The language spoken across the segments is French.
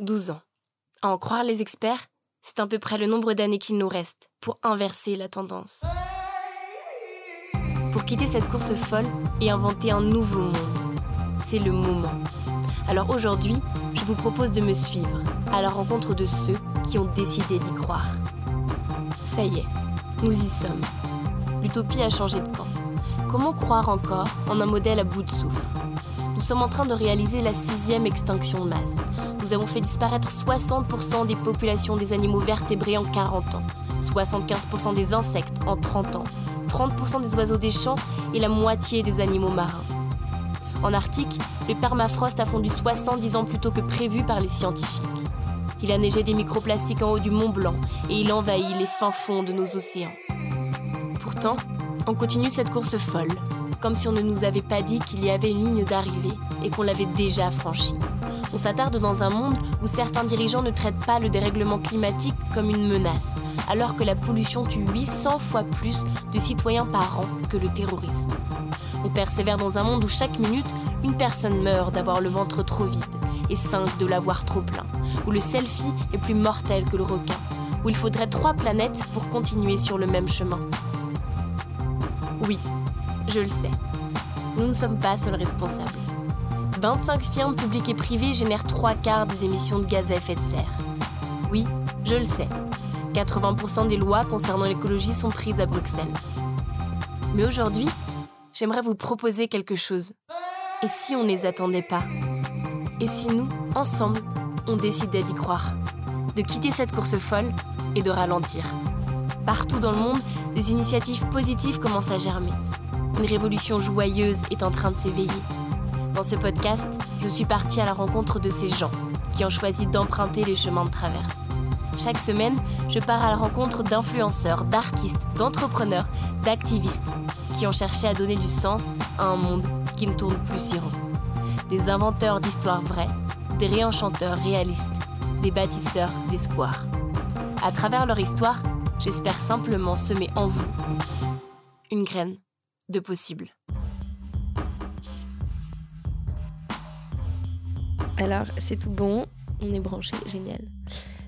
12 ans. À en croire les experts, c'est à peu près le nombre d'années qu'il nous reste pour inverser la tendance. Pour quitter cette course folle et inventer un nouveau monde. C'est le moment. Alors aujourd'hui, je vous propose de me suivre à la rencontre de ceux qui ont décidé d'y croire. Ça y est, nous y sommes. L'utopie a changé de camp. Comment croire encore en un modèle à bout de souffle? Nous sommes en train de réaliser la sixième extinction de masse. Nous avons fait disparaître 60% des populations des animaux vertébrés en 40 ans, 75% des insectes en 30 ans, 30% des oiseaux des champs et la moitié des animaux marins. En Arctique, le permafrost a fondu 70 ans plus tôt que prévu par les scientifiques. Il a neigé des microplastiques en haut du Mont Blanc et il envahit les fins fonds de nos océans. Pourtant, on continue cette course folle, comme si on ne nous avait pas dit qu'il y avait une ligne d'arrivée et qu'on l'avait déjà franchie. On s'attarde dans un monde où certains dirigeants ne traitent pas le dérèglement climatique comme une menace, alors que la pollution tue 800 fois plus de citoyens par an que le terrorisme. On persévère dans un monde où chaque minute, une personne meurt d'avoir le ventre trop vide et 5 de l'avoir trop plein, où le selfie est plus mortel que le requin, où il faudrait trois planètes pour continuer sur le même chemin. Oui, je le sais. Nous ne sommes pas seuls responsables. 25 firmes publiques et privées génèrent trois quarts des émissions de gaz à effet de serre. Oui, je le sais. 80% des lois concernant l'écologie sont prises à Bruxelles. Mais aujourd'hui, j'aimerais vous proposer quelque chose. Et si on ne les attendait pas? Et si nous, ensemble, on décidait d'y croire? De quitter cette course folle et de ralentir Partout dans le monde, des initiatives positives commencent à germer. Une révolution joyeuse est en train de s'éveiller. Dans ce podcast, je suis partie à la rencontre de ces gens qui ont choisi d'emprunter les chemins de traverse. Chaque semaine, je pars à la rencontre d'influenceurs, d'artistes, d'entrepreneurs, d'activistes qui ont cherché à donner du sens à un monde qui ne tourne plus si rond. Des inventeurs d'histoires vraies, des réenchanteurs réalistes, des bâtisseurs d'espoir. À travers leur histoire, j'espère simplement semer en vous une graine de possible. Alors, c'est tout bon, on est branché, génial.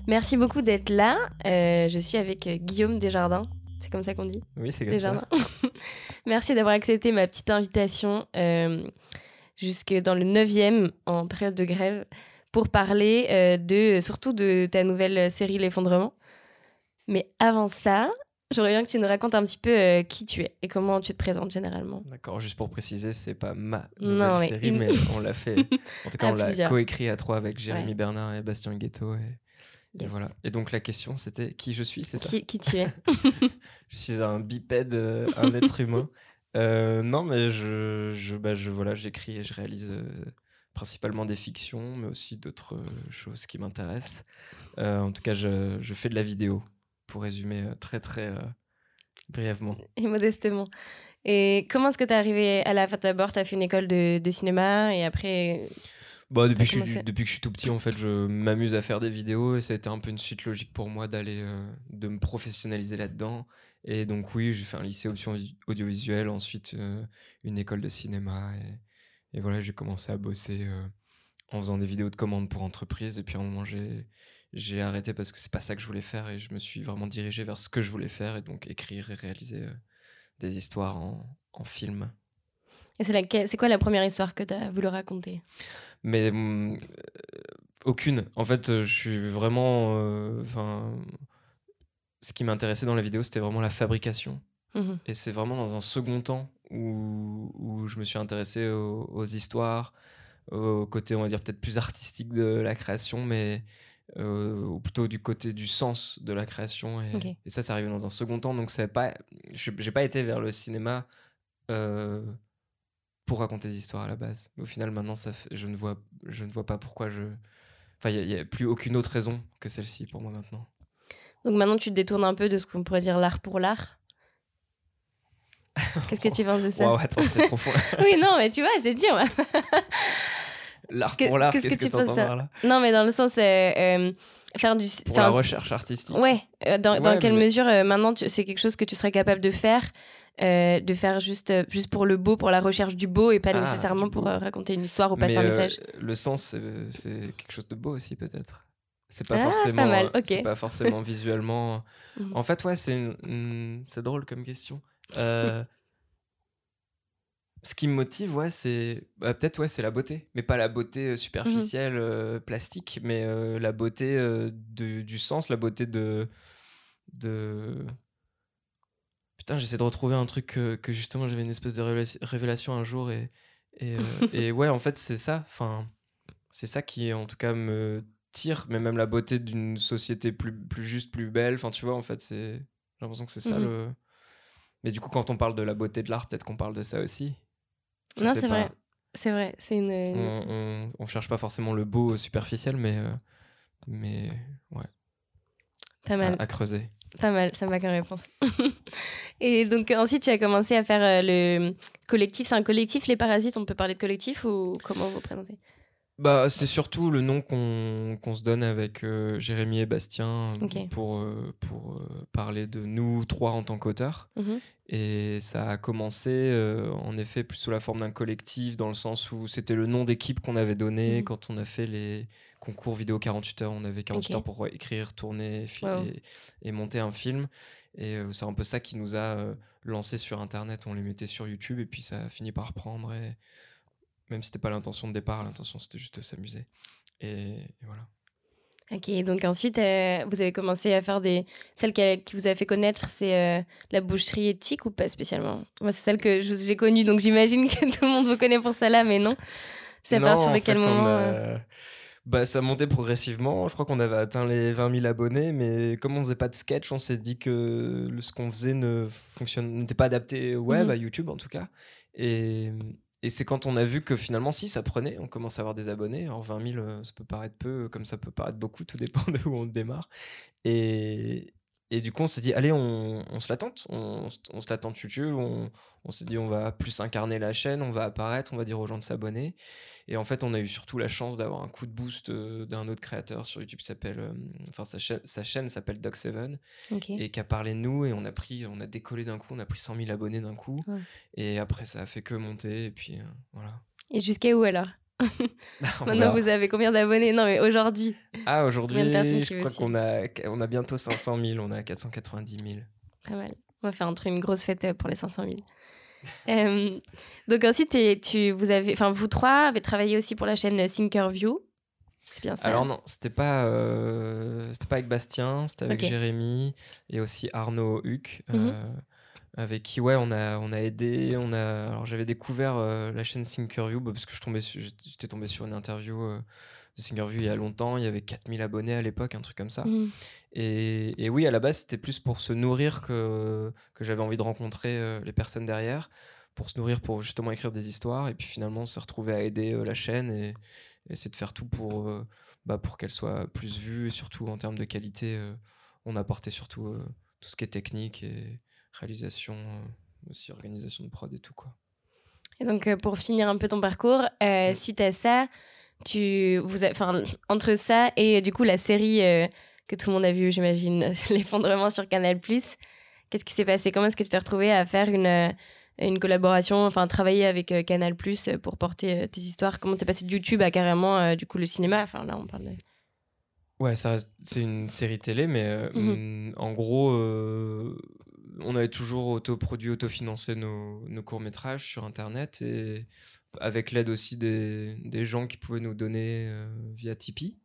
Merci beaucoup d'être là. Euh, je suis avec euh, Guillaume Desjardins. C'est comme ça qu'on dit? Oui, c'est comme Desjardins. ça. Merci d'avoir accepté ma petite invitation euh, jusque dans le 9e en période de grève pour parler euh, de surtout de ta nouvelle série L'effondrement. Mais avant ça, j'aurais bien que tu nous racontes un petit peu qui tu es et comment tu te présentes généralement. D'accord, juste pour préciser, c'est pas ma nouvelle série, mais on l'a fait. En tout cas, on l'a coécrit à trois avec Jérémy Bernard et Bastien Guetto. Et et voilà. Et donc la question, c'était qui je suis, c'est ça qui, tu es Je suis un bipède, euh, un être humain. Euh, non, mais je, je, bah, je voilà, j'écris et je réalise euh, principalement des fictions, mais aussi d'autres choses qui m'intéressent. en tout cas, je, je, fais de la vidéo, pour résumer très très brièvement. Et modestement. Et comment est-ce que tu es arrivé à la fin d'abord Tu as fait une école de, de cinéma et après bah, depuis, que je, depuis que je suis tout petit, en fait, je m'amuse à faire des vidéos et ça a été un peu une suite logique pour moi d'aller, euh, de me professionnaliser là-dedans. Et donc, oui, j'ai fait un lycée option audiovisuelle, ensuite euh, une école de cinéma. Et, et voilà, j'ai commencé à bosser euh, en faisant des vidéos de commandes pour entreprises. Et puis à un moment, j'ai, j'ai arrêté parce que c'est pas ça que je voulais faire et je me suis vraiment dirigé vers ce que je voulais faire et donc écrire et réaliser des histoires en, en film. Et c'est, quoi la première histoire que tu as voulu raconter? Mais mm, aucune. En fait, euh, je suis vraiment. Euh, ce qui m'intéressait dans la vidéo, c'était vraiment la fabrication. Mmh Et c'est vraiment dans un second temps où, où je me suis intéressé aux, histoires, au côté, on va dire, peut-être plus artistique de la création, mais euh, ou plutôt du côté du sens de la création. Et, et ça, ça arrivé dans un second temps. Donc, pas, je n'ai pas été vers le cinéma pour raconter des histoires à la base. Mais au final, maintenant, ça je, ne vois, je ne vois pas pourquoi je. Enfin, il n'y a, plus aucune autre raison que celle-ci pour moi maintenant. Donc maintenant, tu te détournes un peu de ce qu'on pourrait dire l'art pour l'art Qu'est-ce que tu penses de ça? Wow, attends, c'est profond. oui, non, mais tu vois, j'ai dit. L'art pour l'art, qu'est-ce que, tu entends par là? Non, mais dans le sens. Euh, euh, faire du. Pour la recherche artistique. Ouais. Euh, dans, dans quelle mesure, maintenant, c'est quelque chose que tu serais capable de faire de faire juste, juste pour le beau, pour la recherche du beau et pas ah, nécessairement pour raconter une histoire ou passer un message. le sens, c'est quelque chose de beau aussi, peut-être. C'est pas, ah, forcément, c'est pas forcément visuellement. Mhm. En fait, ouais, c'est c'est drôle comme question. Euh, ce qui me motive, ouais, c'est bah, peut-être ouais, c'est la beauté, mais pas la beauté euh, superficielle, mhm. euh, plastique, mais la beauté du sens, la beauté de de putain, j'essaie de retrouver un truc que, justement j'avais une espèce de révélation un jour et et, et ouais, en fait, c'est ça. Enfin, c'est ça qui en tout cas me tire, mais même la beauté d'une société plus, plus juste, plus belle. Enfin, tu vois, en fait, c'est. J'ai l'impression que c'est ça mhm. le. Mais du coup, quand on parle de la beauté de l'art, peut-être qu'on parle de ça aussi. Non, c'est vrai. C'est vrai. C'est une. On, on, cherche pas forcément le beau superficiel, mais. Euh, mais. Ouais. Pas mal. À, creuser. Pas mal, ça m'a comme réponse. et donc ensuite, tu as commencé à faire euh, le collectif. C'est un collectif, les parasites, on peut parler de collectif ou comment vous présentez? Bah, c'est surtout le nom qu'on se donne avec euh, Jérémy et Bastien pour, euh, pour euh, parler de nous trois en tant qu'auteurs. Mhm. Et ça a commencé en effet plus sous la forme d'un collectif, dans le sens où c'était le nom d'équipe qu'on avait donné mhm. quand on a fait les concours vidéo 48 heures. On avait 48 heures pour écrire, tourner et, monter un film. Et c'est un peu ça qui nous a lancé sur Internet. On les mettait sur YouTube et puis ça a fini par prendre. Et même si c'était pas l'intention de départ, l'intention c'était juste de s'amuser. Et, voilà. Ok, donc ensuite, euh, vous avez commencé à faire des. Celle qui, vous a fait connaître, c'est euh, la boucherie éthique ou pas spécialement? Moi, c'est celle que j'ai connue, donc j'imagine que tout le monde vous connaît pour celle-là, mais non. C'est à partir de quel moment euh? bah, Ça montait progressivement. Je crois qu'on avait atteint les 20 000 abonnés, mais comme on faisait pas de sketch, on s'est dit que ce qu'on faisait ne n'était pas adapté au web, mhm. à YouTube en tout cas. Et, et c'est quand on a vu que finalement, si, ça prenait, on commence à avoir des abonnés. Alors 20 000, euh, ça peut paraître peu, comme ça peut paraître beaucoup, tout dépend de où on démarre. Et, et du coup, on s'est dit, allez, on, on se l'attente, on, on, se l'attente YouTube, on, on s'est dit, on va plus incarner la chaîne, on va apparaître, on va dire aux gens de s'abonner. Et en fait, on a eu surtout la chance d'avoir un coup de boost euh, d'un autre créateur sur YouTube s'appelle, euh, enfin, sa, chaîne, sa chaîne s'appelle Doc7 et qui a parlé de nous. Et on a pris, on a décollé d'un coup, on a pris 100 000 abonnés d'un coup. Et après, ça a fait que monter. Et puis voilà. Et jusqu'à où alors? Maintenant, vous avez combien d'abonnés? Non, mais aujourd'hui. Ah, aujourd'hui, je crois qu'on a, on a bientôt 500 000, on a 490 000. Pas mal. On va faire un truc, une grosse fête euh, pour les 500 000. Euh, donc ensuite, tu, vous, avez, vous trois avez travaillé aussi pour la chaîne Thinkerview. C'est bien ça? Alors non, c'était pas, euh, c'était pas avec Bastien, c'était avec Jérémy et aussi Arnaud Huc. Mhm avec qui ouais on a on a aidé on a alors j'avais découvert euh, la chaîne Thinkerview bah, parce que je tombais j'étais tombé sur une interview euh, de Thinkerview il y a longtemps il y avait 4000 abonnés à l'époque un truc comme ça mmh. et, et, oui à la base c'était plus pour se nourrir que que j'avais envie de rencontrer euh, les personnes derrière pour se nourrir pour justement écrire des histoires et puis finalement on s'est retrouvé à aider la chaîne et, essayer de faire tout pour bah, pour qu'elle soit plus vue et surtout en termes de qualité on apportait surtout tout ce qui est technique et réalisation, euh, aussi organisation de prod et tout quoi. Et donc euh, pour finir un peu ton parcours, euh, suite à ça, tu vous enfin entre ça et du coup la série que tout le monde a vue, j'imagine, l'effondrement sur Canal+. Qu'est-ce qui s'est passé? Comment est-ce que tu t'es retrouvé à faire une une collaboration, enfin travailler avec Canal Plus pour porter tes histoires? Comment t'es passé de YouTube à carrément du coup le cinéma? Enfin là on parle de... Ouais, ça c'est une série télé, mais mmh en gros, on avait toujours autoproduit, autofinancé nos, nos courts-métrages sur Internet et avec l'aide aussi des, gens qui pouvaient nous donner euh, via Tipeee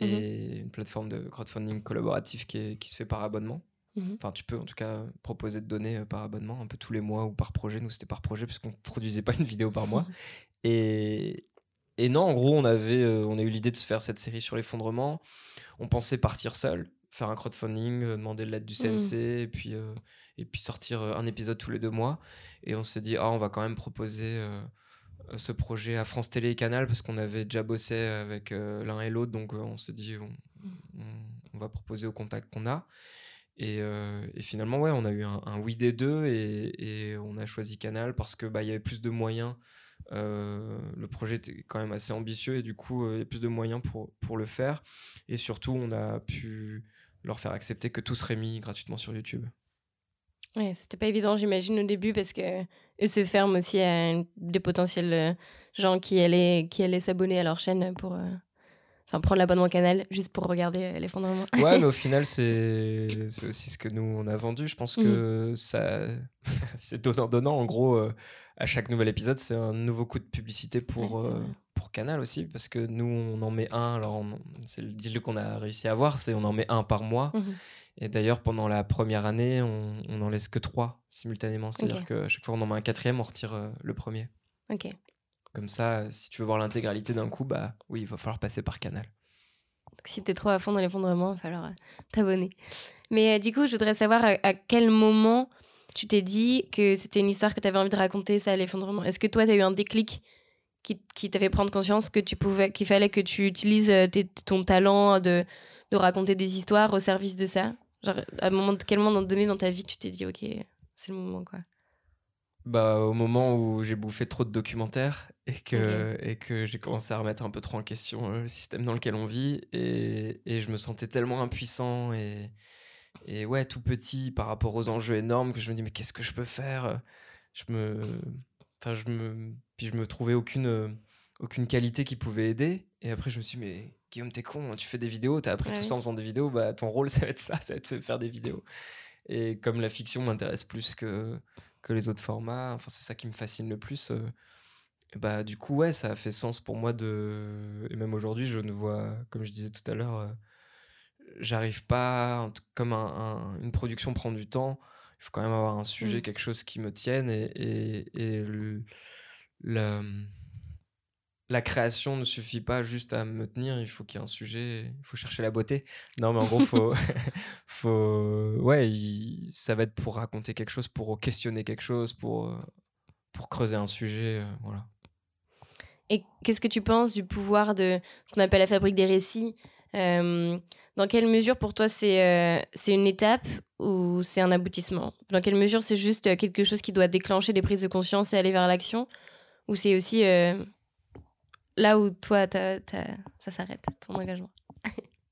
et mhm. une plateforme de crowdfunding collaboratif qui, se fait par abonnement. Mhm. Enfin, tu peux en tout cas proposer de donner euh, par abonnement, un peu tous les mois ou par projet. Nous, c'était par projet parce qu'on ne produisait pas une vidéo par mois. et, et non, en gros, on, avait, euh, on a eu l'idée de se faire cette série sur l'effondrement. On pensait partir seul faire un crowdfunding, euh, demander l'aide du CNC, mmh. et, puis, euh, et puis sortir euh, un épisode tous les deux mois. Et on s'est dit, ah, on va quand même proposer ce projet à France Télé et Canal, parce qu'on avait déjà bossé avec l'un et l'autre, donc on s'est dit, on, va proposer au contact qu'on a. Et, et, finalement, ouais, on a eu un, oui des deux, et, et, on a choisi Canal parce qu'il bah, y avait plus de moyens. le projet était quand même assez ambitieux et du coup il y a plus de moyens pour, pour le faire et surtout on a pu leur faire accepter que tout serait mis gratuitement sur YouTube. Ouais, c'était pas évident, j'imagine, au début, parce que eux se ferment aussi à des potentiels euh, gens qui allaient, qui allaient s'abonner à leur chaîne pour enfin, prendre l'abonnement canal juste pour regarder l'effondrement. Ouais, mais au final, c'est aussi ce que nous, on a vendu. Je pense que mm. ça c'est donnant-donnant. En gros, à chaque nouvel épisode, c'est un nouveau coup de publicité pour, pour Canal aussi, parce que nous, on en met un. Alors, c'est le deal qu'on a réussi à avoir, c'est on en met un par mois. Mhm. Et d'ailleurs, pendant la première année, on, on en laisse que trois simultanément. C'est-à-dire que chaque fois qu'on en met un quatrième, on retire euh, le premier. Ok. Comme ça, si tu veux voir l'intégralité d'un coup, bah oui, il va falloir passer par Canal. Donc, si t'es trop à fond dans l'effondrement, il va falloir euh, t'abonner. Mais euh, du coup, je voudrais savoir à, quel moment tu t'es dit que c'était une histoire que tu avais envie de raconter, ça, l'effondrement? Est-ce que toi, tu as eu un déclic qui, qui t'a fait prendre conscience que tu pouvais, qu'il fallait que tu utilises euh, ton talent de, de raconter des histoires au service de ça? Genre, à un moment, quel moment donné dans ta vie tu t'es dit, ok, c'est le moment, quoi? Bah, au moment où j'ai bouffé trop de documentaires et que, et que j'ai commencé à remettre un peu trop en question euh, le système dans lequel on vit et, et je me sentais tellement impuissant et, et ouais tout petit par rapport aux enjeux énormes que je me dis mais qu'est-ce que je peux faire? Je me enfin je me puis je me trouvais aucune, euh, aucune qualité qui pouvait aider. Et après, je me suis dit, mais Guillaume, t'es con, tu fais des vidéos, t'as appris tout ça en faisant des vidéos, bah ton rôle, ça va être ça, ça va être de faire des vidéos. Et comme la fiction m'intéresse plus que, que les autres formats, enfin, c'est ça qui me fascine le plus. Euh, bah, du coup, ouais, ça a fait sens pour moi de. Et même aujourd'hui, je ne vois, comme je disais tout à l'heure, euh, j'arrive pas. Comme un, une production prend du temps, il faut quand même avoir un sujet, mm. quelque chose qui me tienne. Et, et, et le, la, la création ne suffit pas juste à me tenir, il faut qu'il y ait un sujet, il faut chercher la beauté. Non, mais en gros, faut, faut, ouais, ça va être pour raconter quelque chose, pour questionner quelque chose, pour, pour creuser un sujet, euh, voilà. Et qu'est-ce que tu penses du pouvoir de ce qu'on appelle la fabrique des récits euh, Dans quelle mesure pour toi c'est euh, c'est une étape ou c'est un aboutissement? Dans quelle mesure c'est juste quelque chose qui doit déclencher des prises de conscience et aller vers l'action? Ou c'est aussi euh, là où toi, ça s'arrête, ton engagement?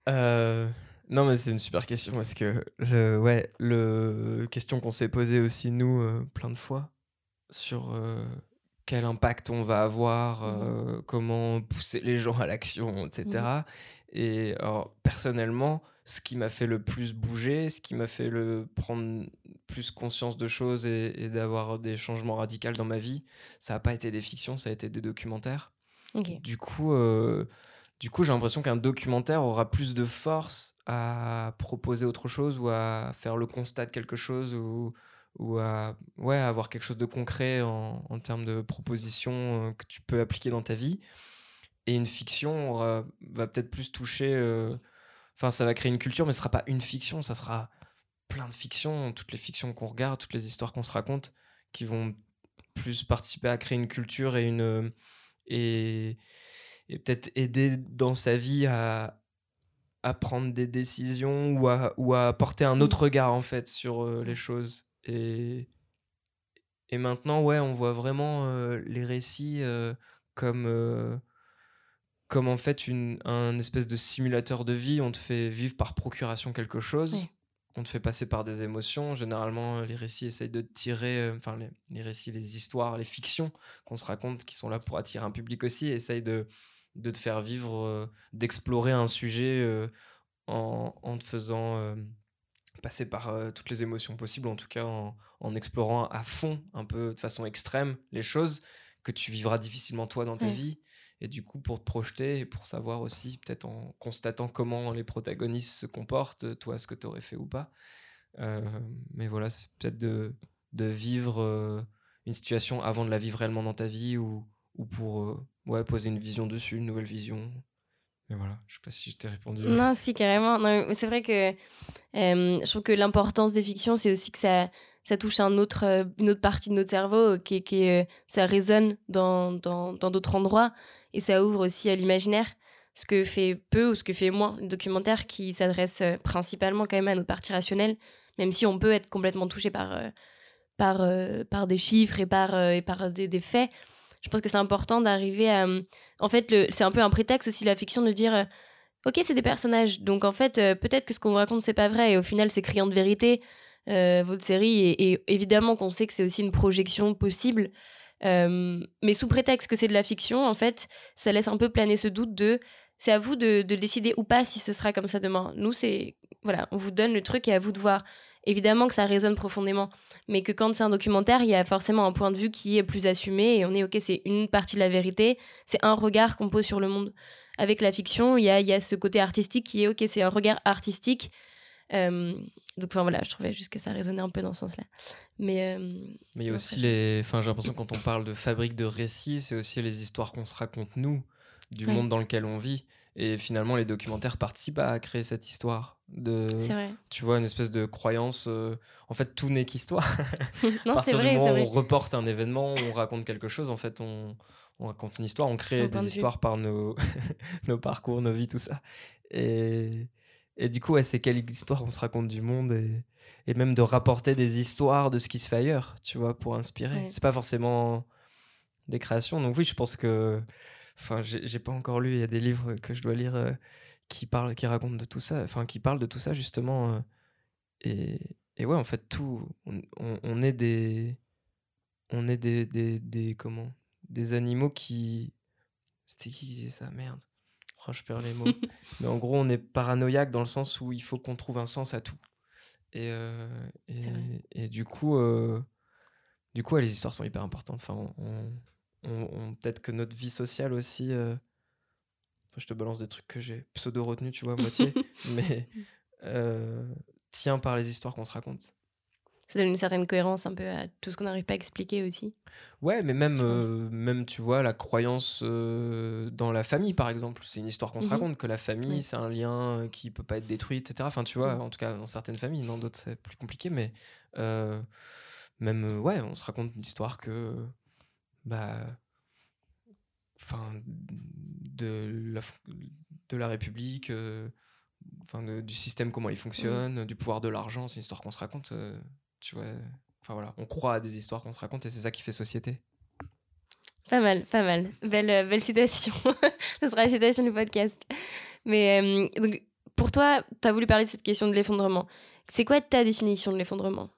Euh, Non, mais c'est une super question parce que, le, ouais, le question qu'on s'est posée aussi, nous, euh, plein de fois, sur quel impact on va avoir, mmh. comment pousser les gens à l'action, etc. Mmh. Et alors, personnellement, ce qui m'a fait le plus bouger, ce qui m'a fait le prendre plus conscience de choses et, d'avoir des changements radicaux dans ma vie, ça n'a pas été des fictions, ça a été des documentaires. Du coup, euh, du coup, j'ai l'impression qu'un documentaire aura plus de force à proposer autre chose ou à faire le constat de quelque chose ou, ou à ouais, avoir quelque chose de concret en, en termes de propositions euh, que tu peux appliquer dans ta vie. Et une fiction va peut-être plus toucher euh, Enfin, ça va créer une culture, mais ce sera pas une fiction, ça sera plein de fictions, toutes les fictions qu'on regarde, toutes les histoires qu'on se raconte, qui vont plus participer à créer une culture et une et, et peut-être aider dans sa vie à, à prendre des décisions ou à, ou à porter un autre regard en fait sur euh, les choses. Et, et maintenant, ouais, on voit vraiment euh, les récits euh, comme comme en fait une, un espèce de simulateur de vie. On te fait vivre par procuration quelque chose. On te fait passer par des émotions. Généralement, les récits essayent de tirer, euh, enfin, les, récits, les histoires, les fictions qu'on se raconte, qui sont là pour attirer un public aussi, essayent de, de te faire vivre, euh, d'explorer un sujet euh, en, en, te faisant passer par toutes les émotions possibles, en tout cas en, en, explorant à fond, un peu de façon extrême, les choses que tu vivras difficilement toi dans ta vie et du coup, pour te projeter et pour savoir aussi, peut-être en constatant comment les protagonistes se comportent, toi, ce que tu aurais fait ou pas. Euh, mais voilà, c'est peut-être de, de vivre euh, une situation avant de la vivre réellement dans ta vie ou, ou pour euh, ouais, poser une vision dessus, une nouvelle vision. Mais voilà, je sais pas si je t'ai répondu. Non, si, carrément. c'est vrai que je trouve que l'importance des fictions, c'est aussi que ça, ça touche un autre, une autre partie de notre cerveau, qui, qui ça résonne dans d'autres endroits et ça ouvre aussi à l'imaginaire, ce que fait peu ou ce que fait moins le documentaire qui s'adresse euh, principalement quand même à notre partie rationnelle, même si on peut être complètement touché par, euh, par, euh, par des chiffres et par, et par des, faits. Je pense que c'est important d'arriver à... En fait, c'est un peu un prétexte aussi la fiction de dire... Ok, c'est des personnages, donc en fait, peut-être que ce qu'on vous raconte, c'est pas vrai, et au final, c'est criant de vérité. votre série. Et, évidemment qu'on sait que c'est aussi une projection possible. mais sous prétexte que c'est de la fiction, en fait, ça laisse un peu planer ce doute de c'est à vous de, de, décider ou pas si ce sera comme ça demain. Nous, c'est voilà, on vous donne le truc et à vous de voir. Évidemment que ça résonne profondément, mais que quand c'est un documentaire, il y a forcément un point de vue qui est plus assumé et on est ok, c'est une partie de la vérité, c'est un regard qu'on pose sur le monde. Avec la fiction, il y a, y a ce côté artistique qui est ok, c'est un regard artistique. Euh, donc enfin voilà, je trouvais juste que ça résonnait un peu dans ce sens-là. Mais euh, mais il y a aussi les, enfin j'ai l'impression quand on parle de fabrique de récits, c'est aussi les histoires qu'on se raconte nous du monde dans lequel on vit. Et finalement, les documentaires participent à créer cette histoire. De, vrai. Tu vois, une espèce de croyance. Euh, en fait, tout n'est qu'histoire. c'est vrai, du moment où on reporte un événement, on raconte quelque chose, en fait, on, on raconte une histoire, on crée des histoires par nos, nos parcours, nos vies, tout ça. Et, et du coup, ouais, c'est quelle histoire on se raconte du monde et, et, même de rapporter des histoires de ce qui se fait ailleurs, tu vois, pour inspirer. C'est pas forcément des créations. Donc oui, je pense que Enfin, j'ai pas encore lu. Il y a des livres que je dois lire euh, qui parlent, qui racontent de tout ça. Enfin, qui parlent de tout ça justement. Euh, et, et, ouais, en fait, tout. On, on, est des. On est des, des, des, comment Des animaux qui. C'était qui disait ça? Merde. Oh, je perds les mots. Mais en gros, on est paranoïaque dans le sens où il faut qu'on trouve un sens à tout. Et, euh, et, et, du coup, du coup les histoires sont hyper importantes. Enfin, on, on, peut-être que notre vie sociale aussi. Euh, je te balance des trucs que j'ai pseudo retenus, tu vois, à moitié, mais euh, tient par les histoires qu'on se raconte. Ça donne une certaine cohérence un peu à tout ce qu'on n'arrive pas à expliquer aussi. Ouais, mais même, euh, même tu vois, la croyance dans la famille, par exemple. C'est une histoire qu'on se mhm. raconte, que la famille, c'est un lien qui peut pas être détruit, etc. Enfin, tu vois, en tout cas, dans certaines familles, dans d'autres, c'est plus compliqué, mais même, ouais, on se raconte une histoire que bah, enfin, de la, de la République, euh, enfin, du système, comment il fonctionne, du pouvoir de l'argent. C'est une histoire qu'on se raconte, euh, tu vois. Enfin voilà, on croit à des histoires qu'on se raconte et c'est ça qui fait société. Pas mal, pas mal. Belle, euh, belle citation. Ce sera la citation du podcast. Mais donc, pour toi, tu as voulu parler de cette question de l'effondrement. C'est quoi ta définition de l'effondrement?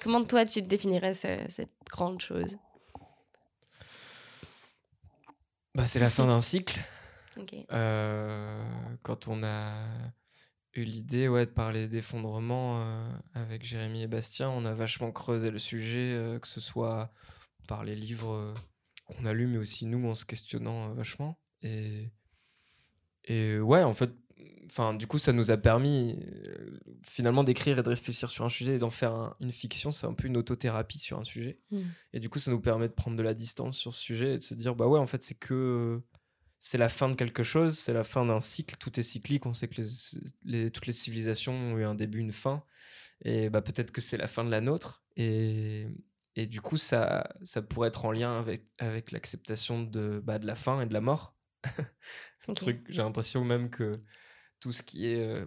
Comment toi, tu définirais cette grande chose? Bah, C'est la fin d'un cycle. Euh, quand on a eu l'idée ouais, de parler d'effondrement euh, avec Jérémy et Bastien, on a vachement creusé le sujet, euh, que ce soit par les livres qu'on a lus, mais aussi nous en se questionnant vachement. Et, et ouais, en fait, enfin, du coup, ça nous a permis euh, finalement d'écrire et de réfléchir sur un sujet et d'en faire une fiction. C'est un peu une autothérapie sur un sujet. Hmm. Et du coup, ça nous permet de prendre de la distance sur ce sujet et de se dire, bah ouais, en fait, c'est que c'est la fin de quelque chose, c'est la fin d'un cycle. Tout est cyclique. On sait que les, toutes les civilisations ont eu un début, une fin. Et bah peut-être que c'est la fin de la nôtre. Et, et du coup, ça, ça pourrait être en lien avec, avec l'acceptation de, bah, de la fin et de la mort. truc, j'ai l'impression même que tout ce qui est euh,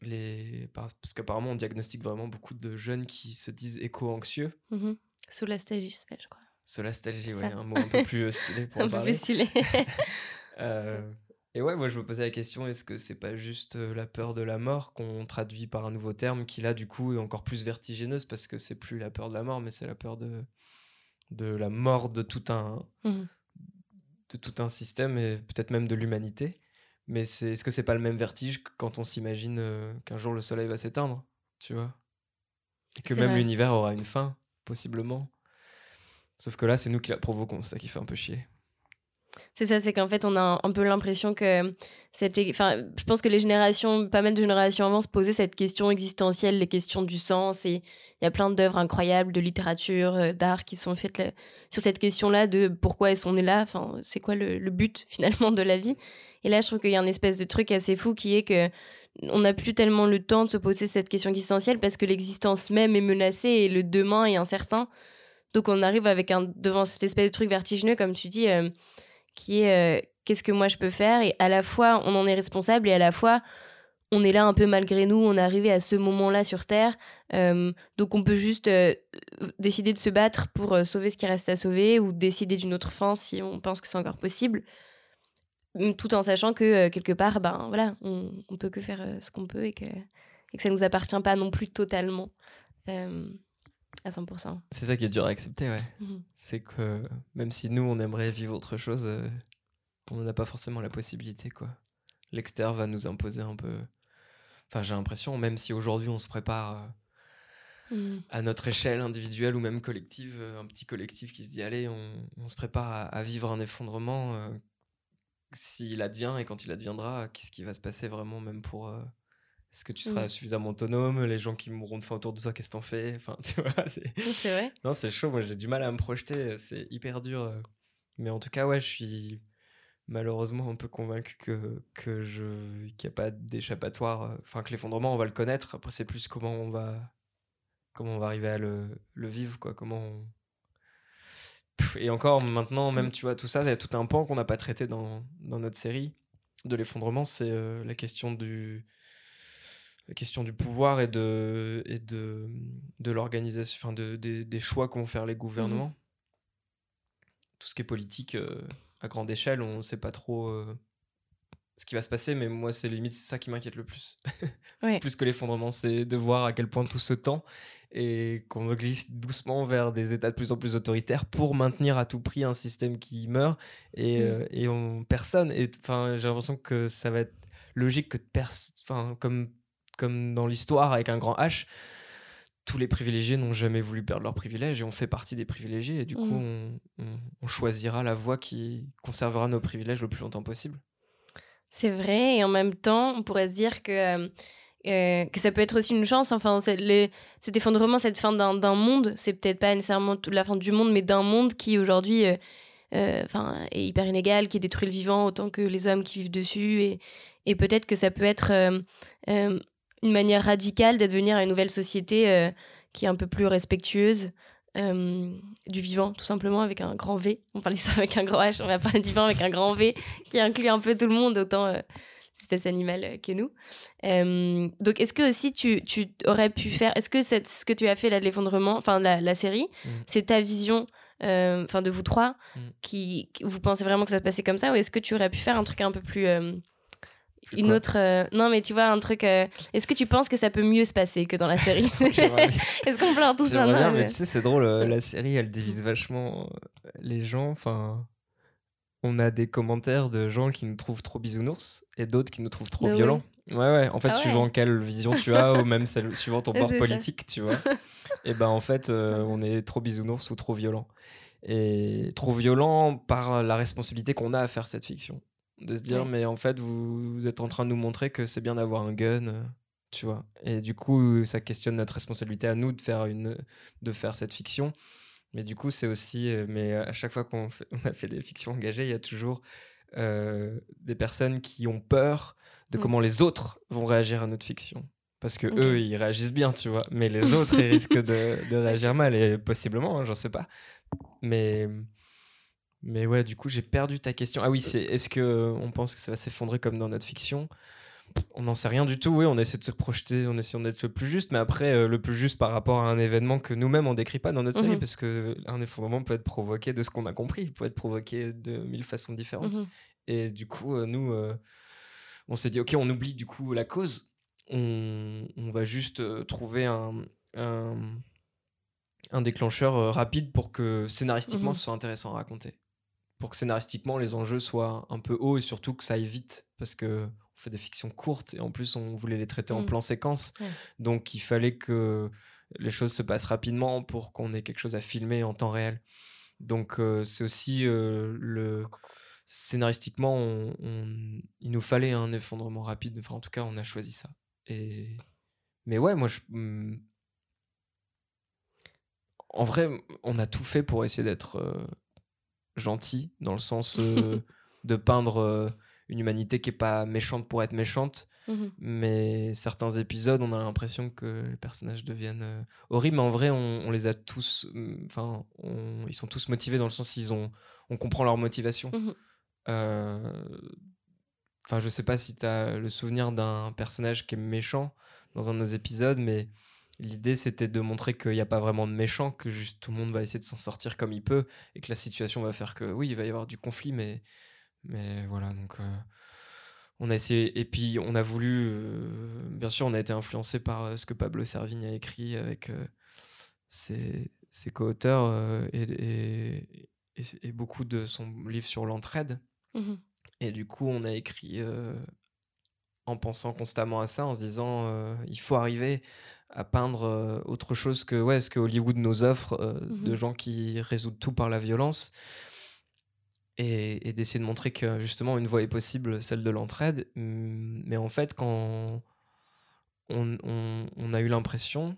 les parce qu'apparemment on diagnostique vraiment beaucoup de jeunes qui se disent éco-anxieux. Mmh Solastalgie, je crois. Solastalgie, ouais, un mot un peu plus euh, stylé pour un parler. peu plus stylé. Euh, et ouais, moi je me posais la question est-ce que c'est pas juste la peur de la mort qu'on traduit par un nouveau terme qui là du coup est encore plus vertigineuse parce que c'est plus la peur de la mort mais c'est la peur de de la mort de tout un mmh de tout un système et peut-être même de l'humanité. Mais c'est, est-ce que c'est pas le même vertige quand on s'imagine euh, qu'un jour le soleil va s'éteindre, tu vois? Et que même l'univers aura une fin, possiblement. Sauf que là, c'est nous qui la provoquons, c'est ça qui fait un peu chier. C'est ça, c'est qu'en fait, on a un peu l'impression que c'était. Enfin, je pense que les générations, pas mal de générations avant, se posaient cette question existentielle, les questions du sens. Et il y a plein d'œuvres incroyables de littérature, euh, d'art qui sont faites sur cette question-là de pourquoi est-ce qu'on est là Enfin, c'est quoi le, but finalement de la vie Et là, je trouve qu'il y a un espèce de truc assez fou qui est que on n'a plus tellement le temps de se poser cette question existentielle parce que l'existence même est menacée et le demain est incertain. Donc on arrive avec un devant cette espèce de truc vertigineux, comme tu dis. Euh, qui est euh, qu'est-ce que moi je peux faire? Et à la fois on en est responsable et à la fois on est là un peu malgré nous, on est arrivé à ce moment-là sur Terre, euh, donc on peut juste euh, décider de se battre pour sauver ce qui reste à sauver ou décider d'une autre fin si on pense que c'est encore possible, tout en sachant que quelque part, ben voilà, on, on peut que faire ce qu'on peut et que et que ça nous appartient pas non plus totalement à 100%. C'est ça qui est dur à accepter, ouais. Mhm. C'est que même si nous, on aimerait vivre autre chose, on n'a pas forcément la possibilité, quoi. L'extérieur va nous imposer un peu. Enfin, j'ai l'impression, même si aujourd'hui on se prépare Mm. à notre échelle individuelle ou même collective, euh, un petit collectif qui se dit allez, on, se prépare à, vivre un effondrement. Euh, s'il advient et quand il adviendra, qu'est-ce qui va se passer vraiment même pour... Euh, est-ce que tu seras mm. suffisamment autonome Les gens qui mourront de faim autour de toi, qu'est-ce que t'en fais? Enfin, tu vois, c'est... vrai. Non, c'est chaud. Moi, j'ai du mal à me projeter. C'est hyper dur. Mais en tout cas, ouais, je suis malheureusement un peu convaincu que, que je qu'il n'y a pas d'échappatoire. Enfin, que l'effondrement, on va le connaître. Après, c'est plus comment on va comment on va arriver à le, le vivre, quoi. Comment Et encore maintenant, même, tu vois, tout ça, il y a tout un pan qu'on n'a pas traité dans, dans, notre série de l'effondrement, c'est euh, la question du la question du pouvoir et de et de, de l'organisation, enfin de, des choix qu'ont faire les gouvernements. Mmh tout ce qui est politique euh, à grande échelle, on ne sait pas trop euh, ce qui va se passer, mais moi, c'est limite ça qui m'inquiète le plus. plus que l'effondrement, c'est de voir à quel point tout ce temps et qu'on glisse doucement vers des États de plus en plus autoritaires pour maintenir à tout prix un système qui meurt et, mm. euh, et on, personne. Enfin, j'ai l'impression que ça va être logique que enfin, comme, comme dans l'histoire avec un grand H, tous les privilégiés n'ont jamais voulu perdre leurs privilèges et on fait partie des privilégiés et du coup mm. on, on, choisira la voie qui conservera nos privilèges le plus longtemps possible. C'est vrai et en même temps on pourrait se dire que euh, euh, que ça peut être aussi une chance. Enfin, les, cet effondrement, cette fin d'un monde, c'est peut-être pas nécessairement la fin du monde, mais d'un monde qui aujourd'hui euh, euh, est hyper inégal, qui détruit le vivant autant que les hommes qui vivent dessus. Et, et peut-être que ça peut être une manière radicale d'advenir à une nouvelle société qui est un peu plus respectueuse. du vivant, tout simplement, avec un grand V. On parle ça avec un grand H, on va parler du vivant avec un grand V, qui inclut un peu tout le monde, autant espèce animale euh, que nous. Euh, donc, est-ce que aussi tu, tu, aurais pu faire, est-ce que ce que tu as fait là, l'effondrement, enfin la, la, série, mm. c'est ta vision, euh, enfin de vous trois, mm. qui, vous pensez vraiment que ça se passait comme ça, ou est-ce que tu aurais pu faire un truc un peu plus une autre non mais tu vois un truc est-ce que tu penses que ça peut mieux se passer que dans la série est-ce qu'on pleure tous maintenant mais tu sais c'est drôle la série elle divise vachement les gens enfin on a des commentaires de gens qui nous trouvent trop bisounours et d'autres qui nous trouvent trop bah violents. Ouais, ouais. En fait, ah suivant quelle vision tu as, ou même suivant ton bord politique, tu vois. et ben, en fait, euh, on est trop bisounours ou trop violent. Et trop violent par la responsabilité qu'on a à faire cette fiction. De se dire, mais en fait, vous, êtes en train de nous montrer que c'est bien d'avoir un gun, euh, tu vois. Et du coup, ça questionne notre responsabilité à nous de faire, une, de faire cette fiction. Mais du coup, c'est aussi. Euh, mais à chaque fois qu'on a fait des fictions engagées, il y a toujours euh, des personnes qui ont peur de mm. comment les autres vont réagir à notre fiction. Parce que eux, ils réagissent bien, tu vois. Mais les autres, ils risquent de, de, réagir mal. Et possiblement, hein, j'en sais pas. Mais. Mais ouais, du coup, j'ai perdu ta question. Ah oui, c'est est-ce que on pense que ça va s'effondrer comme dans notre fiction? On n'en sait rien du tout, oui, on essaie de se projeter, on essaie d'être le plus juste, mais après, euh, le plus juste par rapport à un événement que nous-mêmes on décrit pas dans notre série, mhm. parce que un effondrement peut être provoqué de ce qu'on a compris, il peut être provoqué de mille façons différentes. Mhm. Et du coup, euh, nous, euh, on s'est dit, ok, on oublie du coup la cause, on, va juste trouver un, un, déclencheur rapide pour que scénaristiquement mhm. ce soit intéressant à raconter. Pour que scénaristiquement les enjeux soient un peu hauts et surtout que ça aille vite, parce que on fait des fictions courtes et en plus on voulait les traiter en mm. plan séquence. Donc il fallait que les choses se passent rapidement pour qu'on ait quelque chose à filmer en temps réel. Donc euh, c'est aussi euh, le scénaristiquement, il nous fallait un effondrement rapide. Enfin en tout cas on a choisi ça. Et mais ouais moi je hmm, en vrai on a tout fait pour essayer d'être euh, gentil dans le sens de peindre une humanité qui est pas méchante pour être méchante. Mhm. Mais certains épisodes, on a l'impression que les personnages deviennent euh, horribles. Mais en vrai, on, les a tous. Mm, enfin, ils sont tous motivés dans le sens ils ont, on comprend leur motivation. Euh, enfin, je sais pas si tu as le souvenir d'un personnage qui est méchant dans un de nos épisodes, mais l'idée c'était de montrer qu'il n'y a pas vraiment de méchant, que juste tout le monde va essayer de s'en sortir comme il peut et que la situation va faire que oui, il va y avoir du conflit, mais mais voilà, donc euh, on a essayé, et puis on a voulu, bien sûr, on a été influencé par ce que Pablo Servigne a écrit avec ses, ses co-auteurs et, et, beaucoup de son livre sur l'entraide. Mmh et du coup, on a écrit en pensant constamment à ça, en se disant il faut arriver à peindre autre chose que ouais, ce que Hollywood nous offre mmh de gens qui résoudent tout par la violence et, d'essayer de montrer que justement une voie est possible, celle de l'entraide. Mais en fait, quand on, on, a eu l'impression,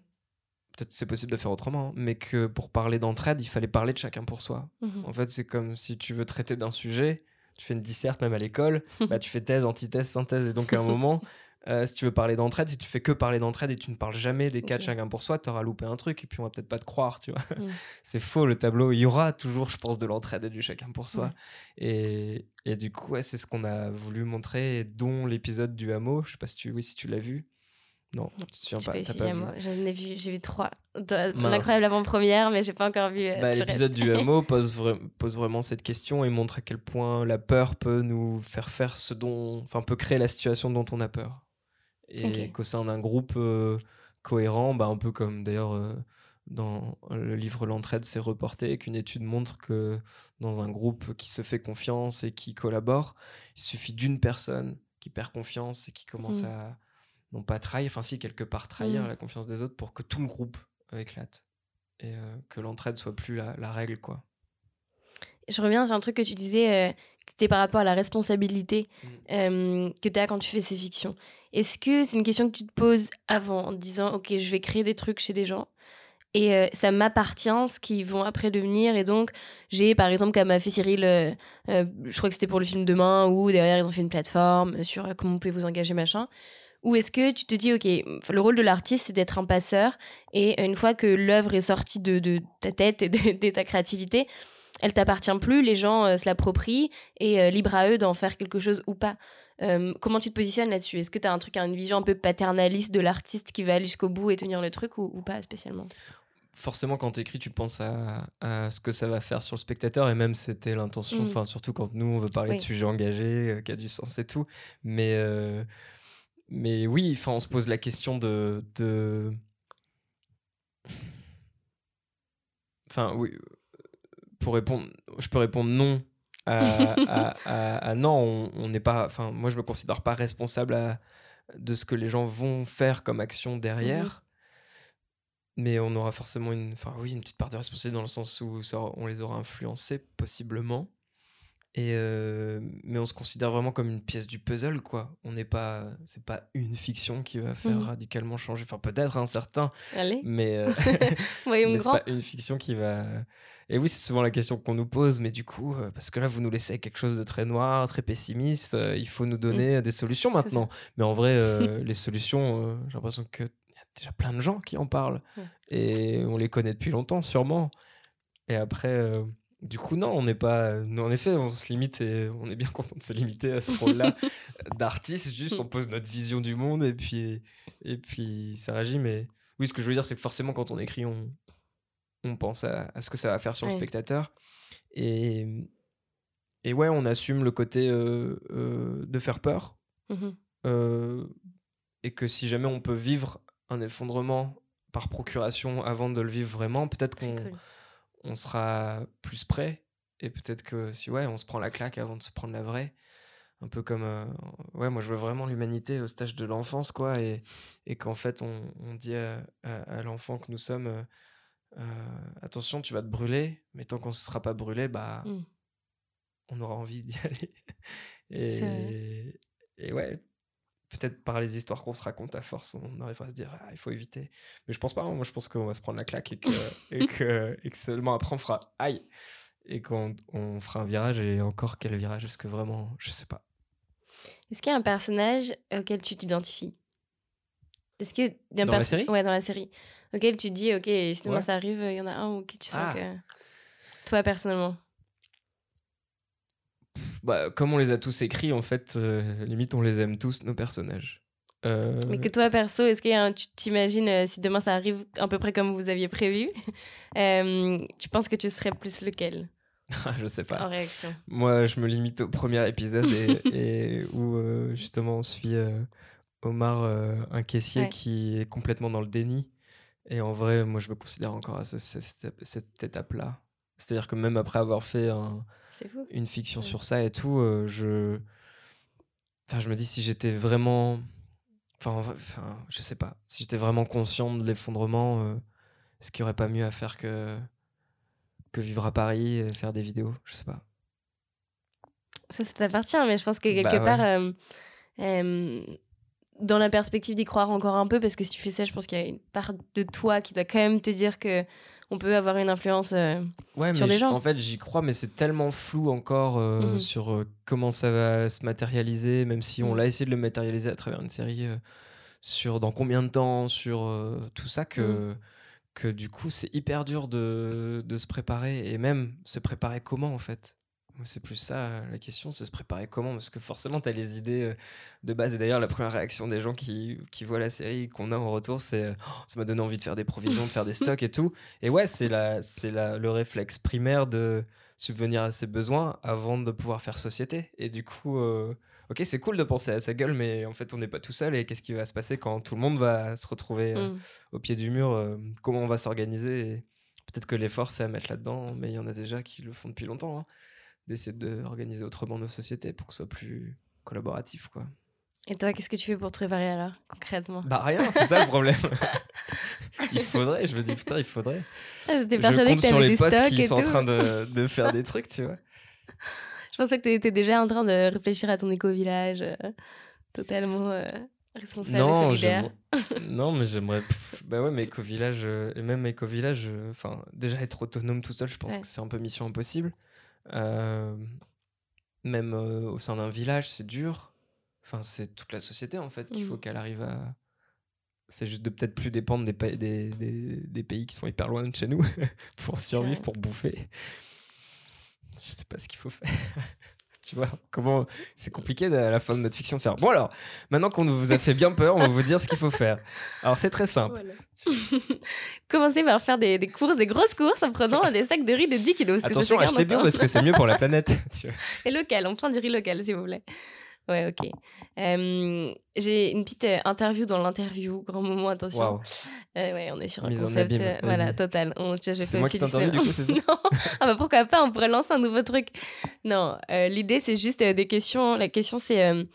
peut-être c'est possible de faire autrement, hein, mais que pour parler d'entraide, il fallait parler de chacun pour soi. Mmh en fait, c'est comme si tu veux traiter d'un sujet, tu fais une disserte même à l'école, bah, tu fais thèse, antithèse, synthèse. Et donc à un moment, euh, si tu veux parler d'entraide, si tu fais que parler d'entraide et tu ne parles jamais des cas de chacun pour soi, tu auras loupé un truc et puis on va peut-être pas te croire, tu vois. Mm. c'est faux le tableau. Il y aura toujours, je pense, de l'entraide et du chacun pour soi. Et, et, du coup, ouais, c'est ce qu'on a voulu montrer, dont l'épisode du hameau. Je sais pas si tu, oui, si tu l'as vu. Non, tu te souviens pas. T'as pas vu. J'en ai vu, j'ai vu trois. L'incroyable avant-première, mais j'ai pas encore vu. Euh, bah, L'épisode du hameau pose, pose vraiment cette question et montre à quel point la peur peut nous faire faire ce dont. Enfin, peut créer la situation dont on a peur. Et qu'au sein d'un groupe euh, cohérent, bah, un peu comme d'ailleurs euh, dans le livre L'entraide, c'est reporté qu'une étude montre que dans un groupe qui se fait confiance et qui collabore, il suffit d'une personne qui perd confiance et qui commence mmh. à non pas trahir, enfin si quelque part trahir mm. la confiance des autres pour que tout le groupe euh, éclate et euh, que l'entraide soit plus la, règle quoi. Je reviens sur un truc que tu disais, euh, c'était par rapport à la responsabilité mm. que tu as quand tu fais ces fictions. Est-ce que c'est une question que tu te poses avant en disant ok je vais créer des trucs chez des gens et ça m'appartient ce qu'ils vont après devenir et donc j'ai par exemple comme a fait Cyril je crois que c'était pour le film Demain où derrière ils ont fait une plateforme sur comment vous pouvez vous engager machin ou est-ce que tu te dis, OK, le rôle de l'artiste, c'est d'être un passeur, et une fois que l'œuvre est sortie de, ta tête et de, ta créativité, elle t'appartient plus, les gens euh, se l'approprient, et euh, libre à eux d'en faire quelque chose ou pas. Euh, comment tu te positionnes là-dessus? Est-ce que tu as un truc, une vision un peu paternaliste de l'artiste qui va aller jusqu'au bout et tenir le truc, ou, pas spécialement? Forcément quand tu écris tu penses à, ce que ça va faire sur le spectateur et même c'était l'intention mm. enfin surtout quand nous on veut parler de sujets engagés qui a du sens et tout mais mais oui, on se pose la question de, de... Enfin, oui. Pour répondre, je peux répondre non à, non. On n'est pas. Enfin, moi, je me considère pas responsable de ce que les gens vont faire comme action derrière. Mais on aura forcément une, enfin oui, une petite part de responsabilité dans le sens où on les aura influencés possiblement. Et euh, mais on se considère vraiment comme une pièce du puzzle, quoi. On n'est pas, c'est pas une fiction qui va faire mmh. radicalement changer. Enfin, peut-être un certain. Allez. Mais, euh, mais c'est pas une fiction qui va. Et oui, c'est souvent la question qu'on nous pose. Mais du coup, euh, parce que là, vous nous laissez quelque chose de très noir, très pessimiste. il faut nous mmh. donner des solutions maintenant. Mais en vrai, les solutions, j'ai l'impression que y a déjà plein de gens qui en parlent et on les connaît depuis longtemps, sûrement. Et après du coup, non, on n'est pas. en effet, on se limite et on est bien content de se limiter à ce rôle-là d'artiste. Juste, on pose notre vision du monde et puis, et puis ça réagit. Mais oui, ce que je veux dire, c'est que forcément, quand on écrit, on, on pense à, ce que ça va faire sur le spectateur. Et, et ouais, on assume le côté euh, euh, de faire peur. Mmh euh, et que si jamais on peut vivre un effondrement par procuration avant de le vivre vraiment, peut-être qu'on on sera plus prêt. Et peut-être que si ouais, on se prend la claque avant de se prendre la vraie. Un peu comme. Euh, ouais, moi je veux vraiment l'humanité au stage de l'enfance, quoi. Et, et qu'en fait, on, on, dit à, l'enfant que nous sommes euh, euh, attention, tu vas te brûler, mais tant qu'on ne se sera pas brûlé, bah. Mmh. On aura envie d'y aller. Et, et ouais, peut-être par les histoires qu'on se raconte à force, on arrivera à se dire ah, il faut éviter. Mais je pense pas, hein. moi je pense qu'on va se prendre la claque et que, et que, et que seulement après on fera aïe et qu'on on fera un virage et encore quel virage est-ce que vraiment je sais pas. Est-ce qu'il y a un personnage auquel tu t'identifies? Est-ce que dans la série? Ouais, dans la série. Auquel tu dis ok, sinon ça arrive, il y en a un où tu sens ah. que toi personnellement bah, comme on les a tous écrits, en fait, euh, limite, on les aime tous, nos personnages. Euh, Mais que toi, perso, est-ce que tu t'imagines, euh, si demain ça arrive à peu près comme vous aviez prévu, tu penses que tu serais plus lequel je sais pas. En réaction? Moi, je me limite au premier épisode et, où justement on suit Omar, un caissier qui est complètement dans le déni. Et en vrai, moi, je me considère encore à cette, étape-là. C'est-à-dire que même après avoir fait une fiction sur ça et tout, je Enfin, je me dis si j'étais vraiment. Enfin, enfin, je sais pas. Si j'étais vraiment conscient de l'effondrement, euh, est-ce qu'il n'y aurait pas mieux à faire que, que vivre à Paris et faire des vidéos? Je sais pas. Ça, ça t'appartient, mais je pense que quelque bah part, euh, euh, dans la perspective d'y croire encore un peu, parce que si tu fais ça, je pense qu'il y a une part de toi qui doit quand même te dire que on peut avoir une influence euh, sur les gens. En fait, j'y crois, mais c'est tellement flou encore euh, mhm. sur euh, comment ça va se matérialiser, même si on mhm. l'a essayé de le matérialiser à travers une série, sur dans combien de temps, sur tout ça, que, mhm. que du coup, c'est hyper dur de, de, se préparer, et même se préparer comment, en fait? C'est plus ça la question, c'est se préparer comment Parce que forcément, tu as les idées de base. Et d'ailleurs, la première réaction des gens qui, qui voient la série qu'on a en retour, c'est oh, ça m'a donné envie de faire des provisions, de faire des stocks et tout. Et ouais, c'est la, la, le réflexe primaire de subvenir à ses besoins avant de pouvoir faire société. Et du coup, ok, c'est cool de penser à sa gueule, mais en fait, on n'est pas tout seul. Et qu'est-ce qui va se passer quand tout le monde va se retrouver mmh. au pied du mur Comment on va s'organiser? Peut-être que l'effort, c'est à mettre là-dedans, mais il y en a déjà qui le font depuis longtemps. Hein d'essayer d'organiser autrement nos sociétés pour que ce soit plus collaboratif, quoi. Et toi, qu'est-ce que tu fais pour te préparer alors, concrètement? Bah rien, c'est ça le problème. il faudrait, je me dis putain, il faudrait. Ah, je compte sur les potes qui sont en train de, de, faire des trucs, tu vois. Je pensais que tu étais déjà en train de réfléchir à ton éco-village, euh, totalement euh, responsable non, et solidaire. non, mais j'aimerais... Bah ouais, mais éco-village, euh, et même éco-village, enfin, déjà être autonome tout seul, je pense que c'est un peu mission impossible. Euh, même euh, au sein d'un village, c'est dur. Enfin, c'est toute la société en fait qu'il faut mmh. qu'elle arrive à. C'est juste de peut-être plus dépendre des, des, des, des, pays qui sont hyper loin de chez nous pour survivre, pour bouffer. Je sais pas ce qu'il faut faire. tu vois. Comment c'est compliqué à la fin de notre fiction de faire. Bon alors maintenant qu'on vous a fait bien peur on va vous dire ce qu'il faut faire. Alors c'est très simple. Commencez par faire des, des, courses des grosses courses en prenant des sacs de riz de 10 kilos. Attention achetez bio parce que c'est mieux pour la planète. Et local on prend du riz local s'il vous plaît. Ouais, ok. J'ai une petite euh, interview dans l'interview, grand moment, attention. Euh, ouais, on est sur un concept, euh, voilà, total. c'est moi qui t'interviewe du coup, c'est ça Non, ah bah pourquoi pas, on pourrait lancer un nouveau truc. Non, l'idée c'est juste des questions. La question c'est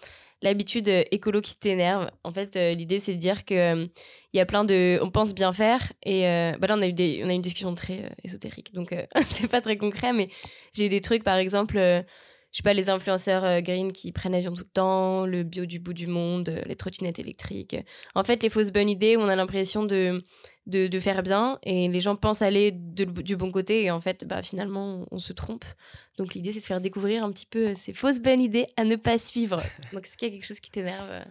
l'habitude écolo qui t'énerve. En fait, l'idée c'est de dire que il y a plein de, on pense bien faire et bah là on a eu des, on a une discussion très ésotérique, donc c'est pas très concret, mais j'ai eu des trucs par exemple je sais pas, les influenceurs euh, green qui prennent l'avion tout le temps, le bio du bout du monde, euh, les trottinettes électriques. En fait, les fausses bonnes idées, on a l'impression de, de, faire bien et les gens pensent aller du bon côté et en fait, bah, finalement, on, se trompe. Donc l'idée, c'est de faire découvrir un petit peu ces fausses bonnes idées à ne pas suivre. Donc est-ce qu'il y a quelque chose qui t'énerve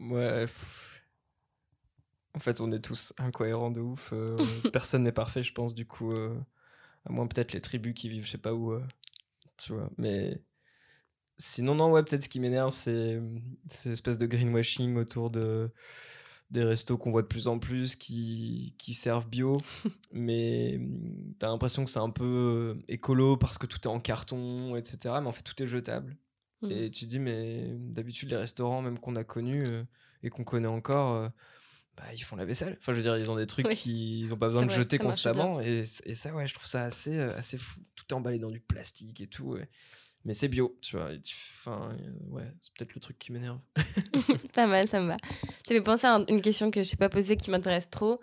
Ouais. En fait, on est tous incohérents de ouf. Euh, personne n'est parfait, je pense, du coup. à moins peut-être les tribus qui vivent je sais pas où tu vois. Mais sinon, non, ouais, peut-être ce qui m'énerve, c'est cette espèce de greenwashing autour de des restos qu'on voit de plus en plus qui, qui servent bio, mais t'as l'impression que c'est un peu écolo parce que tout est en carton, etc. Mais en fait, tout est jetable. Mmh. Et tu te dis, mais d'habitude, les restaurants, même qu'on a connus euh, et qu'on connaît encore, euh, bah, ils font la vaisselle. Enfin, je veux dire, ils ont des trucs qu'ils n'ont pas besoin de jeter constamment. Et, et, ça, ouais, je trouve ça assez, euh, assez fou. Tout est emballé dans du plastique et tout. Mais c'est bio, tu vois. Enfin, euh, ouais, c'est peut-être le truc qui m'énerve. pas mal, ça me va. Ça fait penser à une question que je sais pas posée qui m'intéresse trop.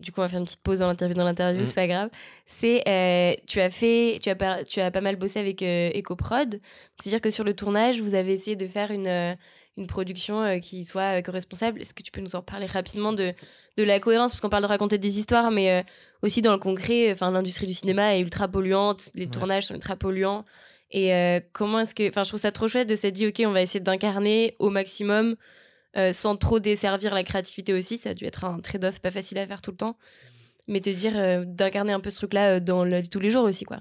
Du coup, on va faire une petite pause dans l'interview. Dans l'interview, mmh. c'est pas grave. C'est, euh, tu as fait, tu as, pas, tu as pas mal bossé avec EcoProd. C'est-à-dire que sur le tournage, vous avez essayé de faire une une production euh, qui soit euh, co-responsable. Est-ce que tu peux nous en parler rapidement de, de la cohérence? Parce qu'on parle de raconter des histoires, mais euh, aussi dans le concret, enfin, l'industrie du cinéma est ultra polluante, les tournages sont ultra polluants. Et comment est-ce que. Enfin, je trouve ça trop chouette de s'être dit, OK, on va essayer d'incarner au maximum sans trop desservir la créativité aussi. Ça a dû être un trade-off pas facile à faire tout le temps. Mais te dire d'incarner un peu ce truc-là dans tous les jours aussi, quoi.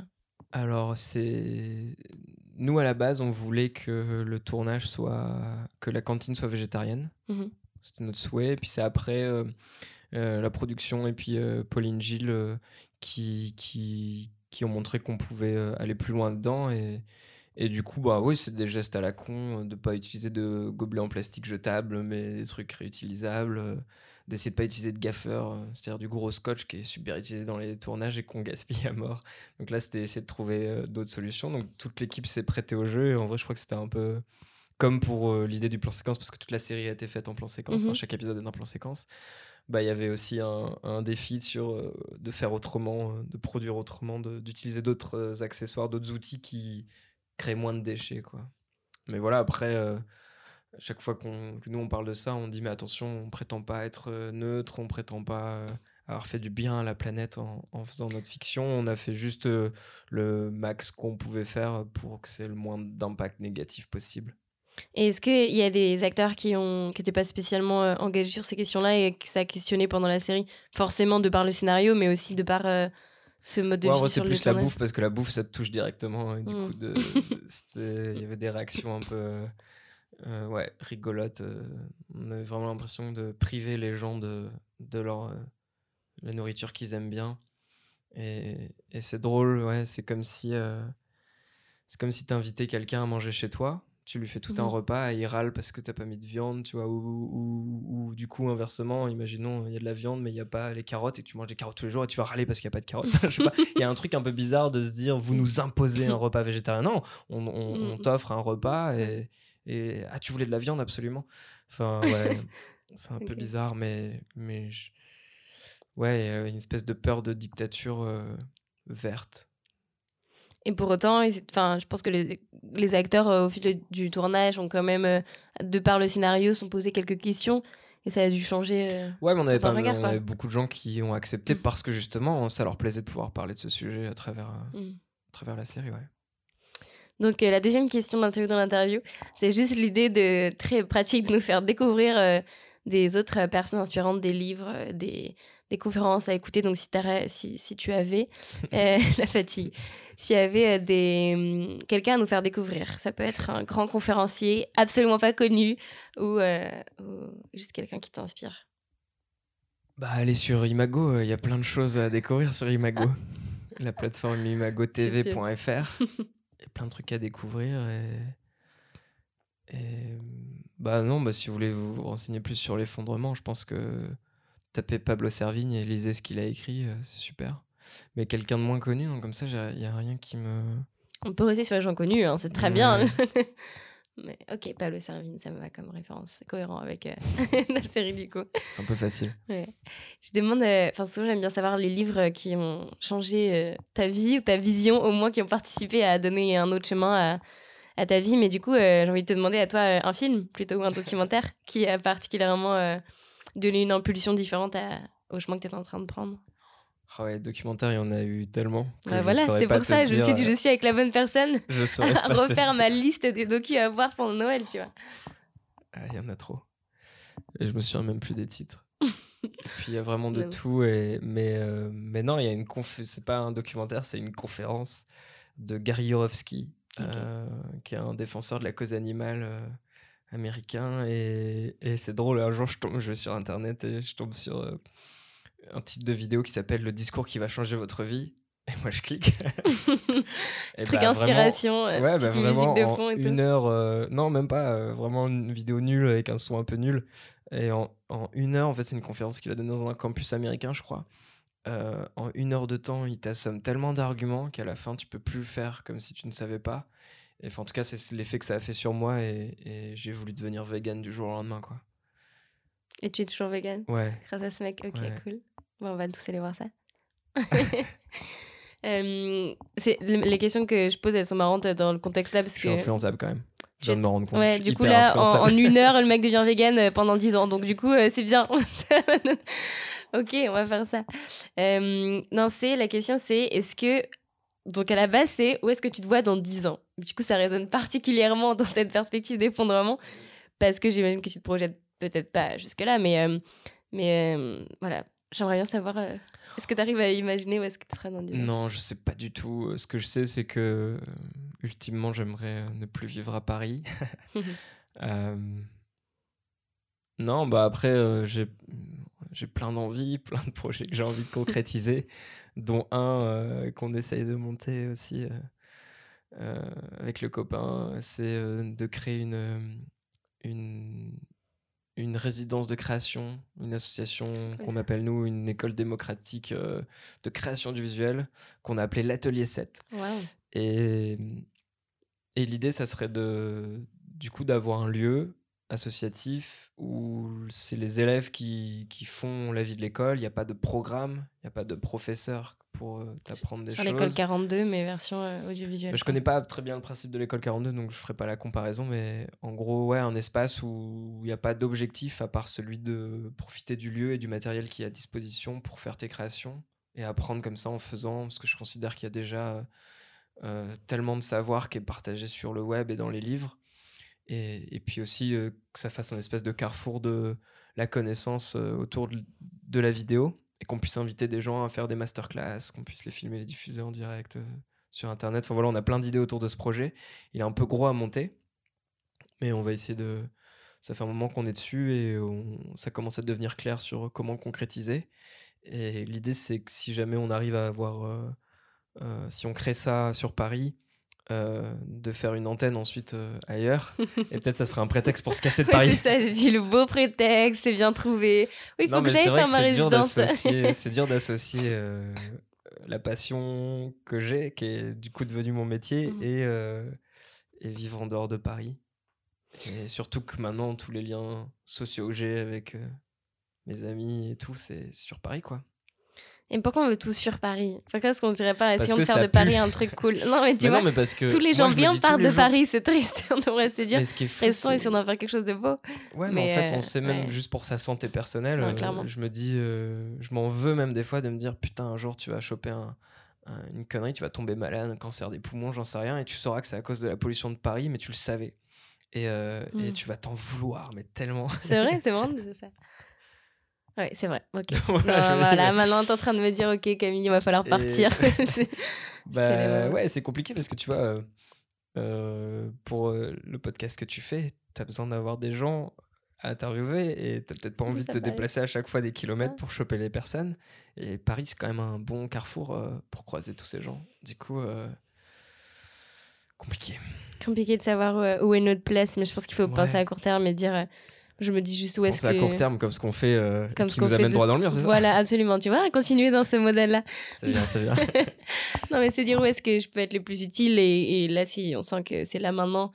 Alors, c'est nous, à la base, on voulait que le tournage soit. que la cantine soit végétarienne. Mhm. C'était notre souhait. Et puis c'est après euh, euh, la production et puis euh, Pauline Gilles qui, qui, qui ont montré qu'on pouvait aller plus loin dedans. Et, et du coup, bah oui, c'est des gestes à la con, de pas utiliser de gobelets en plastique jetables, mais des trucs réutilisables d'essayer de pas utiliser de gaffeur, euh, c'est-à-dire du gros scotch qui est super utilisé dans les tournages et qu'on gaspille à mort. Donc là, c'était essayer de trouver euh, d'autres solutions. Donc toute l'équipe s'est prêtée au jeu. Et en vrai, je crois que c'était un peu comme pour euh, l'idée du plan séquence, parce que toute la série a été faite en plan séquence, mhm. chaque épisode est en plan séquence. Bah, il y avait aussi un, un défi sur de faire autrement, de produire autrement, d'utiliser d'autres accessoires, d'autres outils qui créent moins de déchets. Quoi. Mais voilà, après, chaque fois qu'on, que nous on parle de ça, on dit mais attention, on prétend pas être euh, neutre, on prétend pas euh, avoir fait du bien à la planète en, en faisant notre fiction. On a fait juste euh, le max qu'on pouvait faire pour que c'est le moins d'impact négatif possible. Et est-ce qu'il y a des acteurs qui ont qui n'étaient pas spécialement engagés sur ces questions-là et que ça a questionné pendant la série? Forcément de par le scénario, mais aussi de par ce mode de vie. c'est plus la bouffe parce que la bouffe ça te touche directement. Et du mmh. coup, il y avait des réactions un peu euh, ouais, rigolote. Euh, on avait vraiment l'impression de priver les gens de, de leur, euh, la nourriture qu'ils aiment bien. Et, et c'est drôle, ouais, c'est comme si c'est comme si t'invitais quelqu'un à manger chez toi, tu lui fais tout un mmh repas et il râle parce que t'as pas mis de viande, tu vois, ou, ou, ou, du coup inversement, imaginons il y a de la viande mais il y a pas les carottes et tu manges des carottes tous les jours et tu vas râler parce qu'il y a pas de carottes. il y a un truc un peu bizarre de se dire vous nous imposez un repas végétarien. Non, on, on, mmh. t'offre un repas et, et ah, tu voulais de la viande absolument. Enfin, ouais, c'est un peu bizarre, mais, mais ouais, il y a une espèce de peur de dictature euh, verte. Et pour autant, enfin, je pense que les, les acteurs, euh, au fil du tournage, ont quand même, euh, de par le scénario, sont posés quelques questions. Et ça a dû changer. ouais, mais on avait, pas, on avait beaucoup de gens qui ont accepté mm. parce que justement, ça leur plaisait de pouvoir parler de ce sujet à travers, mm. à travers la série. Ouais. Donc, euh, la deuxième question d'interview dans l'interview, c'est juste l'idée de très pratique de nous faire découvrir euh, des autres personnes inspirantes, des livres, euh, des, des, conférences à écouter. Donc, si, si, si tu avais la fatigue, s'il y avait des, hum, quelqu'un à nous faire découvrir, ça peut être un grand conférencier absolument pas connu ou, juste quelqu'un qui t'inspire. Bah, allez sur Imago, il y a plein de choses à découvrir sur Imago. la plateforme imagotv.fr. y a plein de trucs à découvrir. Et, bah non, bah si vous voulez vous renseigner plus sur l'effondrement, je pense que tapez Pablo Servigne et lisez ce qu'il a écrit, euh, c'est super. Mais quelqu'un de moins connu, donc comme ça, il n'y a rien qui me. On peut rester sur les gens connus, hein, c'est très bien. Mais ok, Pablo Servigne, ça me va comme référence. C'est cohérent avec euh, la série du coup. C'est un peu facile. Je demande, euh, enfin, souvent j'aime bien savoir les livres qui ont changé euh, ta vie ou ta vision, au moins qui ont participé à donner un autre chemin à, à ta vie. Mais du coup, j'ai envie de te demander à toi un film plutôt ou un documentaire qui a particulièrement donné une impulsion différente au chemin que tu es en train de prendre. Ah ouais, documentaire, il y en a eu tellement. voilà, c'est pour ça, je je suis avec la bonne personne je à refaire ma liste des docus à voir pendant Noël, tu vois. Ah, il y en a trop. Et je me souviens même plus des titres. Puis il y a vraiment de tout. Et... Mais, euh, mais non, il y a une conf... c'est pas un documentaire, c'est une conférence de Gary Yourofsky, euh, qui est un défenseur de la cause animale euh, américain. Et, et c'est drôle, un jour je tombe, je vais sur internet et je tombe sur un titre de vidéo qui s'appelle Le discours qui va changer votre vie. Et moi, je clique. Truc bah, inspiration, ouais, bah, vraiment, de fond et une heure, euh, non, même pas, euh, vraiment une vidéo nulle avec un son un peu nul. Et en, en une heure, en fait, c'est une conférence qu'il a donnée dans un campus américain, je crois. Euh, en une heure de temps, il t'assomme tellement d'arguments qu'à la fin, tu peux plus faire comme si tu ne savais pas. Et en tout cas, c'est l'effet que ça a fait sur moi et, et j'ai voulu devenir vegan du jour au lendemain, quoi. Et tu es toujours vegan Ouais. Grâce à ce mec, ok, cool on va tous aller voir ça. Euh, c'est les questions que je pose, elles sont marrantes dans le contexte là parce je suis influençable quand même. Je viens de me rendre compte. Ouais, du coup là, en, une heure, le mec devient vegan euh, pendant 10 ans. Donc du coup, euh, c'est bien. ok, on va faire ça. non, c'est la question, c'est est-ce que donc à la base, c'est où est-ce que tu te vois dans 10 ans? Du coup, ça résonne particulièrement dans cette perspective d'effondrement parce que j'imagine que tu te projettes peut-être pas jusque là, mais mais voilà, J'aimerais bien savoir, euh, est-ce que tu arrives à imaginer où est-ce que tu seras dans 10 ans? Non, je sais pas du tout. Euh, ce que je sais, c'est que, euh, ultimement, j'aimerais ne plus vivre à Paris. Non, bah après, j'ai j'ai plein d'envies, plein de projets que j'ai envie de concrétiser, dont un qu'on essaye de monter aussi avec le copain. C'est de créer une, une, une résidence de création, une association qu'on appelle nous une école démocratique euh, de création du visuel, qu'on a appelé l'Atelier 7. Et, et l'idée, ça serait de, du coup d'avoir un lieu associatif où c'est les élèves qui, qui, font la vie de l'école, il n'y a pas de programme, il n'y a pas de professeur pour euh, t'apprendre des choses. Sur l'école 42, mais version euh, audiovisuelle. Je connais pas très bien le principe de l'école 42, donc je ferai pas la comparaison, mais en gros, ouais, un espace où il n'y a pas d'objectif à part celui de profiter du lieu et du matériel qui est à disposition pour faire tes créations et apprendre comme ça en faisant, parce que je considère qu'il y a déjà euh, tellement de savoir qui est partagé sur le web et dans les livres. Et, et puis aussi que ça fasse un espèce de carrefour de la connaissance autour de la vidéo et qu'on puisse inviter des gens à faire des masterclass, qu'on puisse les filmer, les diffuser en direct euh, sur Internet. Enfin voilà, on a plein d'idées autour de ce projet. Il est un peu gros à monter, mais on va essayer de... Ça fait un moment qu'on est dessus et ça commence à devenir clair sur comment concrétiser. Et l'idée, c'est que si jamais on arrive à avoir... Euh, euh, si on crée ça sur Paris, euh, de faire une antenne ensuite euh, ailleurs. et peut-être ça serait un prétexte pour se casser de Paris. c'est ça, dit le beau prétexte, c'est bien trouvé. Oui, il faut que j'aille faire ma résidence. C'est dur d'associer euh, la passion que j'ai, qui est du coup devenue mon métier, mmh. et, et vivre en dehors de Paris. Et surtout que maintenant, tous les liens sociaux que j'ai avec mes amis et tout, c'est sur Paris, quoi. Et pourquoi on veut tous sur Paris? Pourquoi est-ce qu'on dirait pas? Essayons de faire de Paris un truc cool Non, mais tu vois, non, mais parce que tous les gens bien partent de Paris, c'est triste. on devrait se dire, restons et si on doit faire quelque chose de beau. Ouais, mais, en fait, on sait même juste pour sa santé personnelle. Euh, je me dis, euh, je m'en veux même des fois de me dire, putain, un jour tu vas choper un, une connerie, tu vas tomber malade, un cancer des poumons, j'en sais rien, et tu sauras que c'est à cause de la pollution de Paris, mais tu le savais. Et, euh, et mm. tu vas t'en vouloir, mais tellement. C'est vrai, c'est vraiment ça. Oui, c'est vrai. Ok. voilà, maintenant, t'es en train de me dire, ok, Camille, il va falloir partir. bah, ouais, c'est compliqué parce que tu vois, euh, euh, pour euh, le podcast que tu fais, t'as besoin d'avoir des gens à interviewer et t'as peut-être pas envie de te déplacer à chaque fois des kilomètres pour choper les personnes. Et Paris, c'est quand même un bon carrefour pour croiser tous ces gens. Du coup, compliqué. Compliqué de savoir où est notre place, mais je pense qu'il faut penser à court terme et dire je me dis juste où est-ce que. à court terme, comme ce qu'on fait, euh, comme qui ce nous amène droit dans le mur, c'est ça Voilà, absolument. Tu vois, continuer dans ce modèle-là. C'est bien, c'est bien. non, mais c'est dire où est-ce que je peux être le plus utile. Et, et là, si on sent que c'est là maintenant,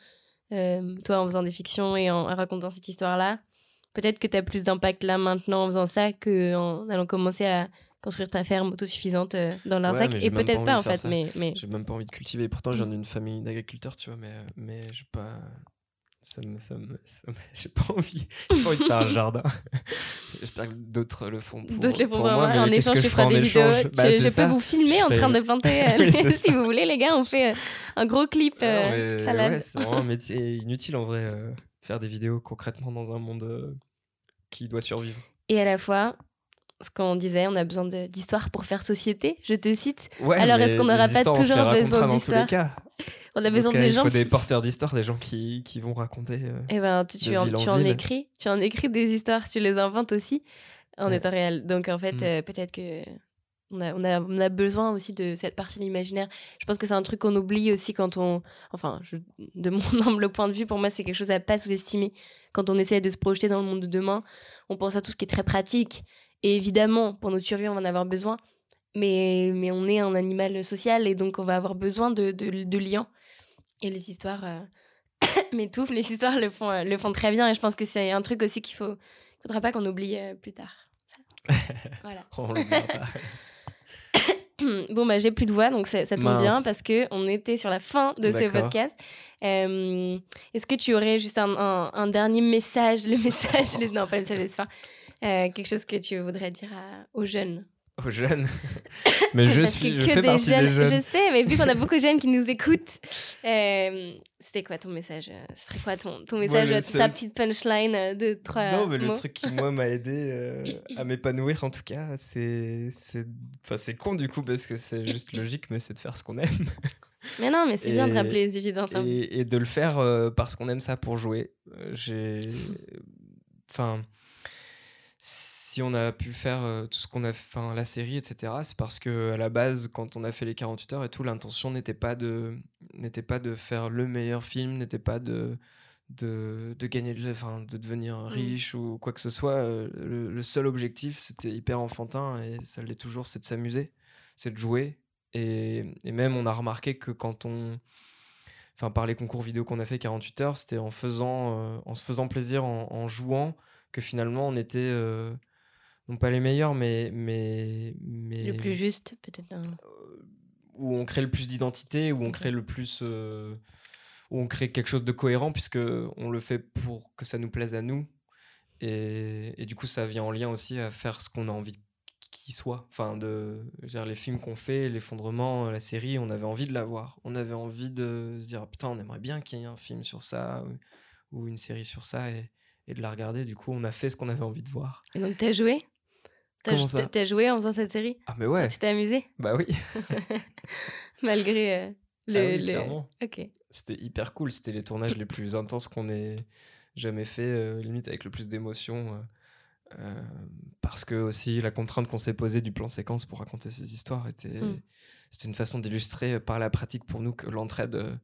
euh, toi en faisant des fictions et en, racontant cette histoire-là, peut-être que tu as plus d'impact là maintenant en faisant ça qu'en allant commencer à construire ta ferme autosuffisante euh, dans l'Arzac. et peut-être pas, en fait. Mais, mais... J'ai même pas envie de cultiver. Pourtant, je viens d'une famille d'agriculteurs, tu vois, mais, mais j'ai pas ça me, ça me, j'ai pas envie, j'ai pas envie de faire un jardin. J'espère que d'autres le font pour, d'autres le font pour moi. en échange, je ferai des vidéos. Bah, je, peux vous filmer en train de planter. Euh, si vous voulez, les gars, on fait euh, un gros clip euh, salade. c'est vraiment un métier inutile en vrai de faire des vidéos concrètement dans un monde qui doit survivre. Et à la fois, ce qu'on disait, on a besoin d'histoire pour faire société, je te cite. Alors est-ce qu'on n'aura pas toujours besoin d'histoire on a besoin des gens. Il faut des porteurs d'histoires, des gens qui, qui vont raconter. Euh, eh ben, tu, tu, en, tu en, écris, tu en écris des histoires, tu les inventes aussi en étant réel. Donc en fait, mm. euh, peut-être que on a, on, a, on a, besoin aussi de cette partie de l'imaginaire. Je pense que c'est un truc qu'on oublie aussi quand on. Enfin, je, de mon humble point de vue, pour moi, c'est quelque chose à pas sous-estimer. Quand on essaie de se projeter dans le monde de demain, on pense à tout ce qui est très pratique. Et évidemment, pour notre survie, on va en avoir besoin. Mais, mais on est un animal social et donc on va avoir besoin de, de, de liens. Et les histoires euh, m'étouffent, les histoires le font, euh, le font très bien. Et je pense que c'est un truc aussi qu'il faut faudra pas qu'on oublie euh, plus tard. voilà. On bon, bah, j'ai plus de voix, donc ça, tombe bien parce que on était sur la fin de ce podcast. Est-ce que tu aurais juste un, un, dernier message, le message, non pas le message d'espoir, quelque chose que tu voudrais dire aux jeunes? Aux jeunes. mais je suis, je fais partie jeunes, des jeunes. Je sais, mais vu qu'on a beaucoup de jeunes qui nous écoutent, euh, c'était quoi ton message Ce serait quoi ton, ton message, ta petite punchline de trois Non, mais le truc qui, moi, m'a aidé euh, à m'épanouir, en tout cas, c'est... Enfin, c'est con, du coup, parce que c'est juste logique, mais c'est de faire ce qu'on aime. Mais non, mais c'est bien de rappeler les évidences. Hein. Et, et, de le faire euh, parce qu'on aime ça pour jouer. J'ai enfin, si on a pu faire euh, tout ce qu'on a fait, la série, etc., c'est parce que à la base, quand on a fait les 48 heures et tout, l'intention n'était pas de, n'était pas de faire le meilleur film, n'était pas de, de, de gagner, de, enfin, de devenir mmh. riche ou quoi que ce soit. Euh, le, seul objectif, c'était hyper enfantin et ça l'est toujours, c'est de s'amuser, c'est de jouer. Et, et, même, on a remarqué que quand on, enfin, par les concours vidéo qu'on a fait 48 heures, c'était en faisant, euh, en se faisant plaisir, en, en, jouant, que finalement, on était non pas les meilleurs, mais. mais, mais le plus juste, peut-être. Euh, où on crée le plus d'identité, où on crée le plus. Euh, où on crée quelque chose de cohérent, puisque on le fait pour que ça nous plaise à nous. Et, et du coup, ça vient en lien aussi à faire ce qu'on a envie qu'il soit. Enfin, de, dire, les films qu'on fait, l'effondrement, la série, on avait envie de la voir. On avait envie de se dire, putain, on aimerait bien qu'il y ait un film sur ça, ou, ou une série sur ça, et, et, de la regarder. Du coup, on a fait ce qu'on avait envie de voir. Et donc, t'as joué? T'as joué en faisant cette série? Ah, mais ouais. Tu t'es amusé? Bah oui. Malgré euh, le. Ah oui, Ok. C'était hyper cool. C'était les tournages les plus intenses qu'on ait jamais fait, euh, limite avec le plus d'émotion. Euh, parce que aussi la contrainte qu'on s'est posée du plan séquence pour raconter ces histoires était, hmm. c'était une façon d'illustrer par la pratique pour nous que l'entraide.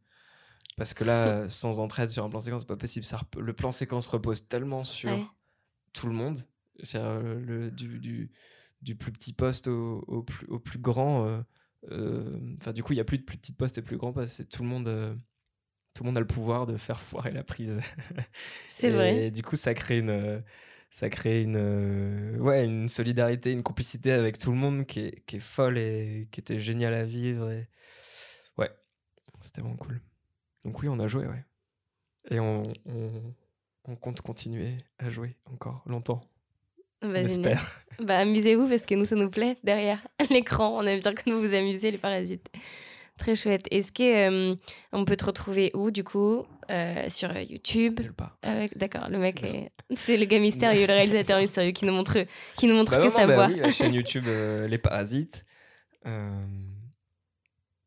parce que là, sans entraide sur un plan séquence, c'est pas possible. Ça, le plan séquence repose tellement sur tout le monde euh, le, du, du, du, plus petit poste au, au, plus, au plus grand. Euh, euh, enfin, du coup, il n'y a plus de plus petit poste et plus grand poste. Tout le monde tout le monde a le pouvoir de faire foirer la prise. C'est vrai. Et du coup, ça crée une, ça crée une, ouais, une solidarité, une complicité avec tout le monde qui est, qui est folle et qui était génial à vivre. Et... Ouais, c'était vraiment cool. Donc oui, on a joué, ouais. Et on, on, on compte continuer à jouer encore longtemps. Bah, bah, amusez-vous parce que nous, ça nous plaît derrière l'écran. On aime bien quand vous vous amusez, les parasites. Très chouette. Est-ce que euh, on peut te retrouver où, du coup euh, Sur YouTube? D'accord, le mec, c'est le gars mystérieux, le réalisateur mystérieux qui nous montre, qui nous montre bah que sa bah voix. Oui, la chaîne YouTube euh, Les Parasites.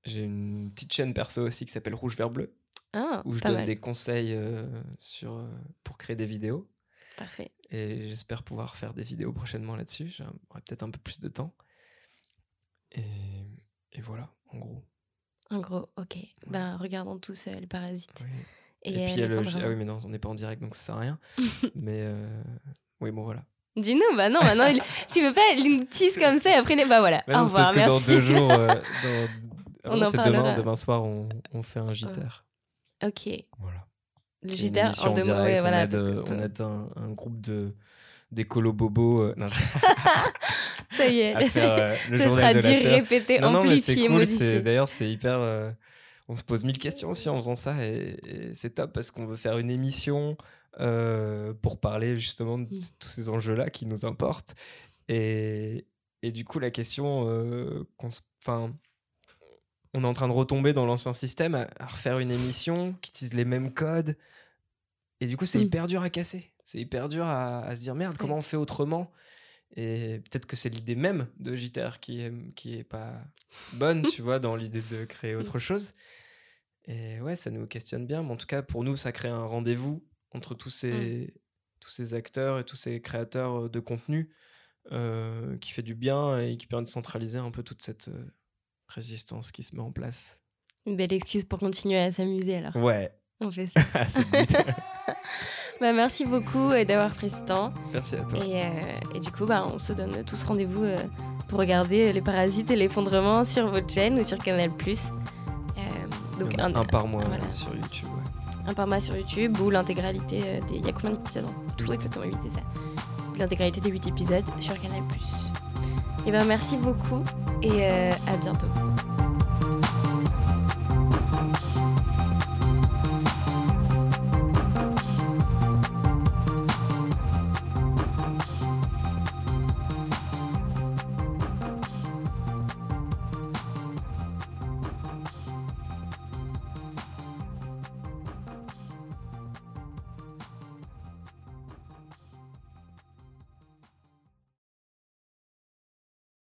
J'ai une petite chaîne perso aussi qui s'appelle Rouge Vert Bleu. Ah, où je donne des conseils sur, pour créer des vidéos. Parfait. Et j'espère pouvoir faire des vidéos prochainement là-dessus. J'aurai peut-être un peu plus de temps. Et, et, voilà, en gros. En gros, ok. Ben, regardons tous euh, les parasites. Et, puis, il y a le... Ah oui, mais non, on n'est pas en direct, donc ça sert à rien. mais euh, oui, bon, voilà. Dis-nous, bah non, maintenant, tu veux pas une tease comme ça et après, bah voilà. Bah non, parce que dans deux jours, euh, dans... on c'est demain, demain soir, on, on fait un JTR. Ok. Voilà. Le JTR en deux mots, voilà. On est un, un, groupe de d'écolo bobos. Euh, ça y est. À faire euh, le Ça sera dit, répété, non, amplifié, non, c'est D'ailleurs, c'est hyper. Euh, on se pose mille questions aussi en faisant ça et, c'est top parce qu'on veut faire une émission pour parler justement de mm. tous ces enjeux-là qui nous importent. Et, et du coup, la question qu'on Enfin on est en train de retomber dans l'ancien système, à, refaire une émission qui utilise les mêmes codes. Et du coup, c'est hyper dur à casser. C'est hyper dur à, se dire merde, comment on fait autrement? Et peut-être que c'est l'idée même de JTR qui est, qui est pas bonne, tu vois, dans l'idée de créer autre chose. Et ouais, ça nous questionne bien. Mais en tout cas, pour nous, ça crée un rendez-vous entre tous ces, tous ces acteurs et tous ces créateurs de contenu euh, qui fait du bien et qui permet de centraliser un peu toute cette, euh, résistance qui se met en place. Une belle excuse pour continuer à s'amuser alors. Ouais. On fait ça. bah, merci beaucoup euh, d'avoir pris ce temps. Merci à toi. Et, euh, et du coup, bah, on se donne tous rendez-vous euh, pour regarder les parasites et l'effondrement sur votre chaîne ou sur Canal+. donc un, par mois sur YouTube. Un par mois sur YouTube ou l'intégralité des... Il y a combien d'épisodes Tout exactement 8, c'est ça. L'intégralité des 8 épisodes sur Canal+. Et ben merci beaucoup et euh, à bientôt.